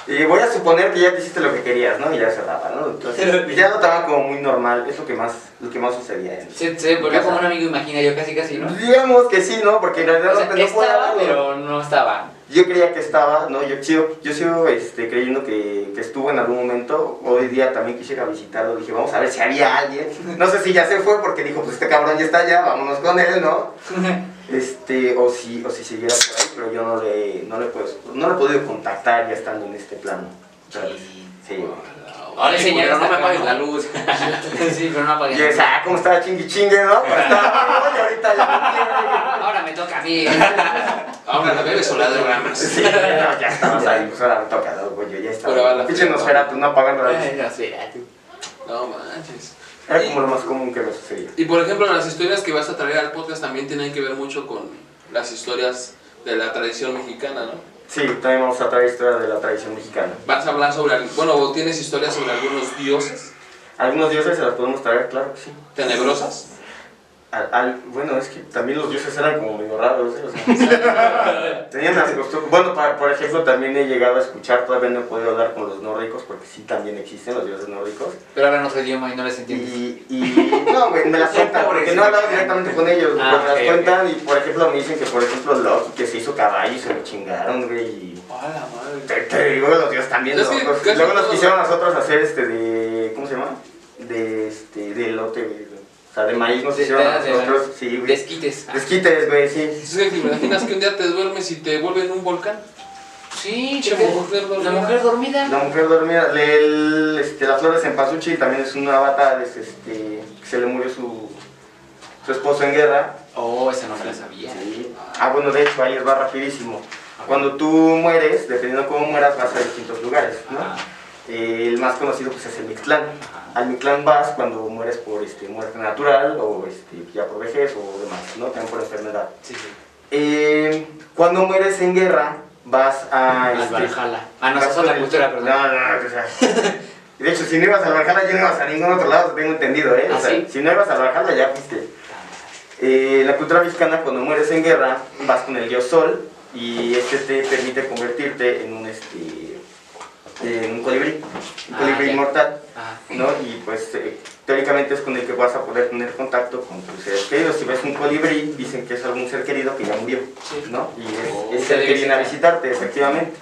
Y voy a suponer que ya te hiciste lo que querías, ¿no? Y ya cerraba, ¿no? Entonces, ya lo tomaba como muy normal, es lo que más, lo que más sucedía. En,
Se, se volvió como un amigo imaginario, casi, casi, ¿no?
Digamos que sí, ¿no? Porque en realidad
O sea,
no, no
estaba,
hablarlo.
pero no estaba.
Yo creía que estaba, ¿no? Yo sigo, yo sigo este, creyendo que, que estuvo en algún momento. Hoy día también quisiera visitarlo. Dije, vamos a ver si había alguien. No sé si ya se fue porque dijo, pues este cabrón ya está allá, vámonos con él, ¿no? *laughs* Este, o si, o si siguiera por ahí, pero yo no le, no le, puedo, no le he podido contactar ya estando en este plano. ¿sabes? Sí.
Ahora
culero, no me apagues la luz. *laughs*
sí, pero no apagues
Y
la
es,
luz.
ah, ¿cómo estaba chingui chingue, no? Pero estaba, *laughs* y ahorita ya
Ahora me toca a mí. *laughs*
Ahora la bebes o la derramas.
Sí, no, ya estabas ahí, pues ahora me toca. Pues yo ya estaba.
Pero a la
Pinche Nosferatu, no apagando la luz.
Nosferatu.
No manches.
Era como lo más común que me sucedía.
Y por ejemplo, las historias que vas a traer al podcast también tienen que ver mucho con las historias de la tradición mexicana, ¿no?
Sí, también vamos a traer historias de la tradición mexicana.
Vas a hablar sobre, bueno, o tienes historias sobre algunos dioses
Algunos dioses se las podemos traer, claro que sí.
tenebrosas.
Al- al- bueno, es que también los dioses eran como medio raros, ¿eh? O sea, *laughs* tenían las costumbres. Bueno, pa- por ejemplo, también he llegado a escuchar, todavía no he podido hablar con los nórdicos, porque sí también existen los dioses nórdicos.
Pero hablan otro idioma y no les entiendes.
Y, y no, güey, me las cuentan, porque no he hablado directamente con ellos,
Ah,
me las cuentan y, por ejemplo, me dicen que, por ejemplo, Loki, que se hizo caballo y se lo chingaron, güey, y...
¡A la madre!
Te, te digo, los dioses también Luego nos quisieron a nosotros hacer este de... ¿Cómo se llama? De este... De elote, güey. O sea, de maíz nos
De-
hicieron a
de- de-
nosotros. Sí, güey.
Desquites.
Desquites, güey, sí.
Te imaginas que un día te duermes y te vuelven un volcán.
Sí,
Che,
che,
mujer dormida.
La mujer dormida.
La mujer dormida, le- el- este, la flor de cempasúchil también es una avatar, es, este, que se le murió su, su esposo en guerra.
Oh, esa no me la sabía.
Sí. Ah, bueno, de hecho, ahí va rapidísimo. Cuando tú mueres, dependiendo de cómo mueras, vas a distintos lugares, ¿no? Eh, el más conocido pues, es el Mictlán. Al Mictlán vas cuando mueres por este, muerte natural o este, ya por vejez o demás, ¿no? También por enfermedad.
Sí, sí.
Eh, cuando mueres en guerra, vas a...
Al
este,
Valhalla. Ah, no, esa otra cultura, perdón.
No, no, no, o sea, De hecho, si no ibas al Valhalla, ya no ibas a ningún otro lado, tengo entendido, ¿eh? O
¿Ah,
sea,
sí?
si no ibas al Valhalla, ya fuiste. Eh, la cultura mexicana, cuando mueres en guerra, vas con el dios Sol y este te permite convertirte en un, este, en un colibrí, un
Ah,
colibrí
ya.
inmortal,
Ah.
¿no? Y pues eh, teóricamente es con el que vas a poder tener contacto con tus seres queridos. Si ves un colibrí, dicen que es algún ser querido que ya murió, ¿no? Y es,
Oh,
es el que viene a
visitar.
visitarte, efectivamente.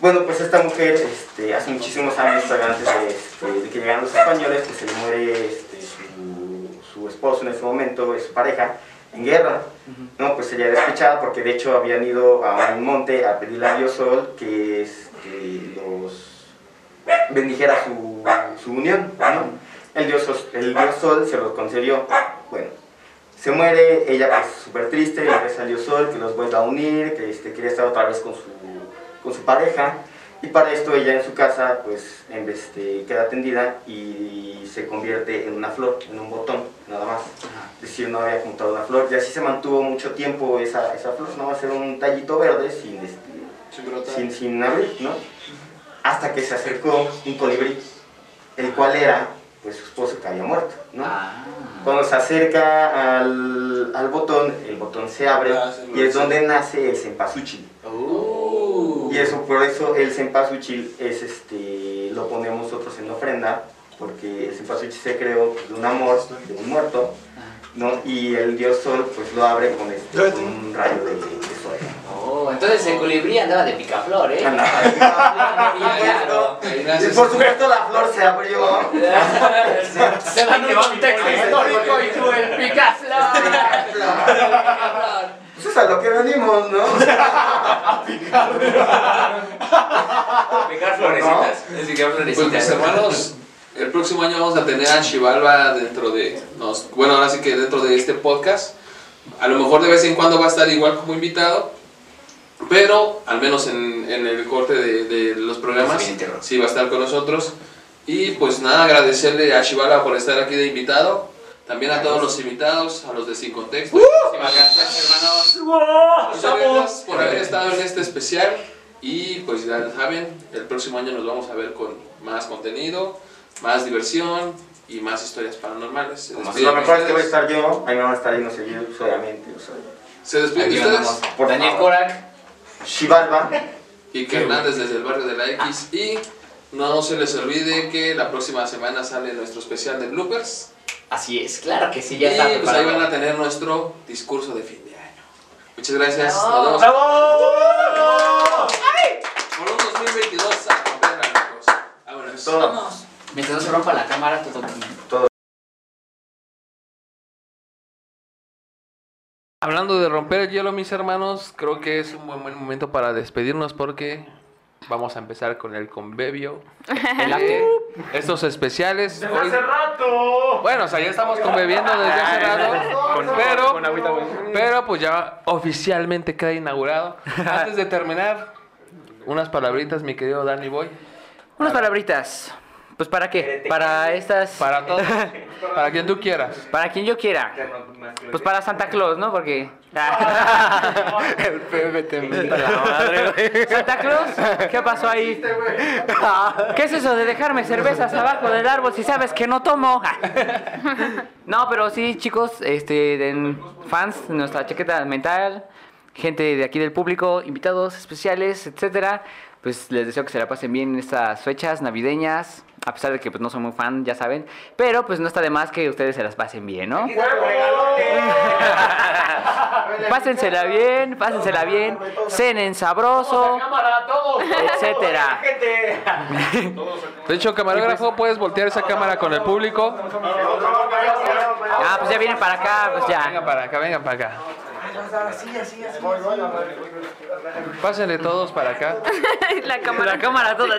Bueno, pues esta mujer, este, hace muchísimos años, antes de, este, de que llegaran los españoles, pues se le muere este, su, su esposo en ese momento, su pareja, en guerra. No, pues sería despechada porque de hecho habían ido a un monte a pedirle a Dios Sol que este, los bendijera su, su unión. El dios, el dios Sol se los concedió. Bueno, se muere, ella pues súper triste, le reza al dios Sol que los vuelva a unir, que este, quería estar otra vez con su, con su pareja. Y para esto ella en su casa pues en- este, queda tendida y se convierte en una flor, en un botón, nada más. Es decir, no había juntado una flor y así se mantuvo mucho tiempo esa, esa flor, no va a ser un tallito verde sin, este, sin, sin abrir, ¿no? Hasta que se acercó un colibrí, el cual era pues su esposo que había muerto, ¿no? Cuando se acerca al, al botón, el botón se abre y es donde nace el cempasúchil. Y eso, por eso el cempasúchil es este, lo ponemos nosotros en ofrenda, porque el cempasúchil se creó de un amor, de un muerto, ¿no? Y el dios sol pues lo abre con, este, con un rayo de, de sol.
Oh, entonces el colibrí andaba de picaflor, ¿eh?
Andaba de
Claro. *laughs*
Y por supuesto la flor se abrió. *laughs*
Se van a un texto histórico y tú el picaflor.
Pues es a lo que venimos, ¿no? *laughs*
Picar florecitas. Es picar
Pues mis
florecitas.
hermanos, el próximo año vamos a tener a Shivalba dentro de, nos, bueno, ahora sí que dentro de este podcast. A lo mejor de vez en cuando va a estar igual como invitado, pero al menos en, en el corte de, de los programas sí va a estar con nosotros. Y pues nada, agradecerle a Shivalba por estar aquí de invitado. También a todos los invitados, a los de Sin Contexto. Muchísimas gracias, hermanos. Muchas gracias por haber estado en este especial. Y pues ya saben, el próximo año nos vamos a ver con más contenido, más diversión y más historias paranormales. Se
Como
despiden
lo mejor es que voy a estar yo, ahí me van a estar yendo seguido, obviamente. O sea,
Se despiden ustedes.
Por
Daniel
favor.
Korak.
Shivalba.
Y que Hernández desde el barrio de la X. Y no se les olvide que la próxima semana sale nuestro especial de bloopers.
Así es, claro que sí,
Y
ya está
pues ahí
preparado.
van a tener nuestro discurso de fin de año. Muchas gracias.
¡Bravo!
Nos vemos. Por un 2022 a romperla, amigos. Vámonos.
Vamos. Mientras no se rompa la cámara, todo bien.
Hablando de romper el hielo, mis hermanos, creo que es un buen, buen momento para despedirnos porque vamos a empezar con el convivio. *laughs*
El after.
Estos especiales. hoy-
rato!
Bueno, o sea, ya estamos conviviendo desde hace rato,
Con-
pero,
con agüita, güey.
pero pues ya oficialmente queda inaugurado. *laughs* Antes de terminar, unas palabritas, mi querido Danny Boy.
Unas palabritas. Pues para qué? Para estas.
Para todos. *laughs* para quien tú quieras.
Para quien yo quiera. Pues para Santa Claus, ¿no? Porque. *laughs*
El Pepe te madre.
Santa Claus, ¿qué pasó ahí? *laughs* ¿Qué es eso de dejarme cervezas abajo del árbol si sabes que no tomo? No, pero sí, chicos, este, fans nuestra chaqueta mental, gente de aquí del público, invitados especiales, etcétera. Pues les deseo que se la pasen bien en estas fechas navideñas, A pesar de que pues no soy muy fan, ya saben. Pero pues no está de más que ustedes se las pasen bien, ¿no? *laughs* Pásensela bien, pásensela bien, cenen sabroso, etcétera. *laughs*
De hecho, camarógrafo, puedes voltear esa cámara con el público.
Ah, pues ya vienen para acá, pues ya.
Vengan para acá, vengan para acá.
Así, así, así.
Pásenle todos para acá. *laughs*
la cámara.
La cámara toda.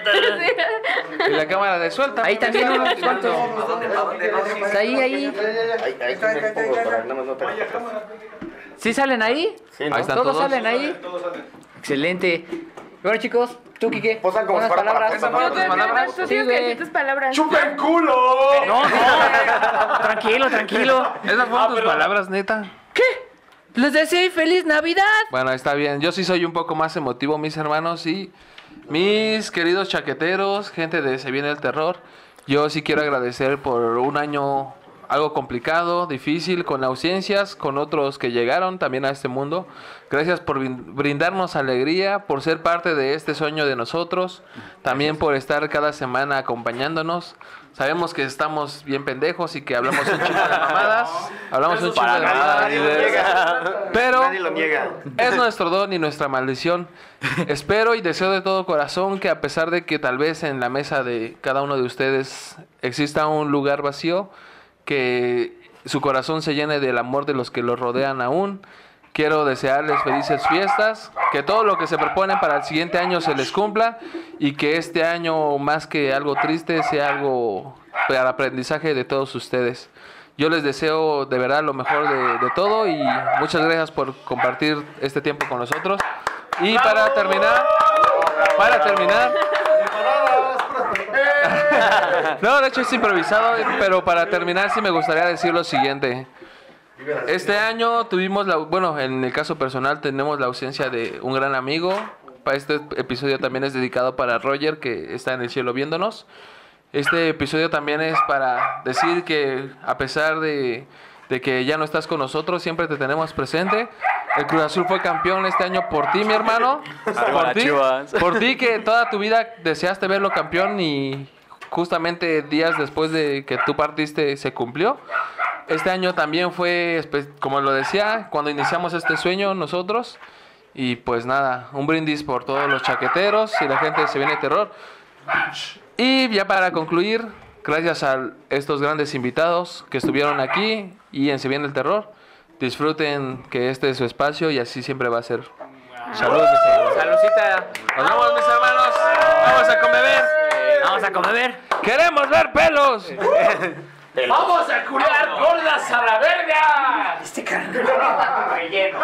Y la cámara de suelta.
Ahí también unos cuantos.
Pues
Ahí, ahí.
Ahí,
¿Sí salen ahí?
Sí, ¿no?
Ahí están
¿Todos,
todos.
salen ahí? Excelente. Bueno, chicos, tú, Kike,
Posan como
unas
fuera para
palabras.
tú, tú, tú
Sí,
tienes que
güey.
decir tus palabras.
¡Chupen culo!
No, no. *laughs* Tranquilo, tranquilo.
¿Esas fueron tus palabras, neta?
Les deseo feliz Navidad.
Bueno, está bien. Yo sí soy un poco más emotivo, mis hermanos, y mis queridos chaqueteros, gente de Se Viene el Terror. Yo sí quiero agradecer por un año algo complicado, difícil, con ausencias, con otros que llegaron también a este mundo. Gracias por brin- brindarnos alegría, por ser parte de este sueño de nosotros, también por estar cada semana acompañándonos. Sabemos que estamos bien pendejos y que hablamos un chingo de mamadas. *laughs* Hablamos un chingo de mamadas.
Lo. *laughs*
Pero
Nadie lo niega.
es nuestro don y nuestra maldición. Espero y deseo de todo corazón que a pesar de que tal vez en la mesa de cada uno de ustedes exista un lugar vacío, que su corazón se llene del amor de los que los rodean aún. Quiero desearles felices fiestas, que todo lo que se proponen para el siguiente año se les cumpla y que este año más que algo triste sea algo para aprendizaje de todos ustedes. Yo les deseo de verdad lo mejor de, de todo y muchas gracias por compartir este tiempo con nosotros. Y para terminar, para terminar, *laughs* no, de hecho es improvisado, pero para terminar sí me gustaría decir lo siguiente. Este año tuvimos la, bueno, en el caso personal tenemos la ausencia de un gran amigo. Para este episodio también es dedicado para Roger que está en el cielo viéndonos. Este episodio también es para decir que a pesar de, de que ya no estás con nosotros, siempre te tenemos presente. El Cruz Azul fue campeón este año por ti, mi hermano. Por ti, por ti que toda tu vida deseaste verlo campeón y justamente días después de que tú partiste se cumplió. Este año también fue, espe- como lo decía, cuando iniciamos este sueño nosotros. Y pues nada, un brindis por todos los chaqueteros y la gente de Se Viene Terror. Y ya para concluir, gracias a estos grandes invitados que estuvieron aquí y en Se Viene el Terror, disfruten que este es su espacio y así siempre va a ser. Salud, mis hermanos.
Saludcita.
Nos vemos, mis hermanos. Vamos a comer.
Vamos a comer.
Queremos ver pelos. *laughs*
¡Vamos a curar gordas a la verga! Este *laughs* relleno.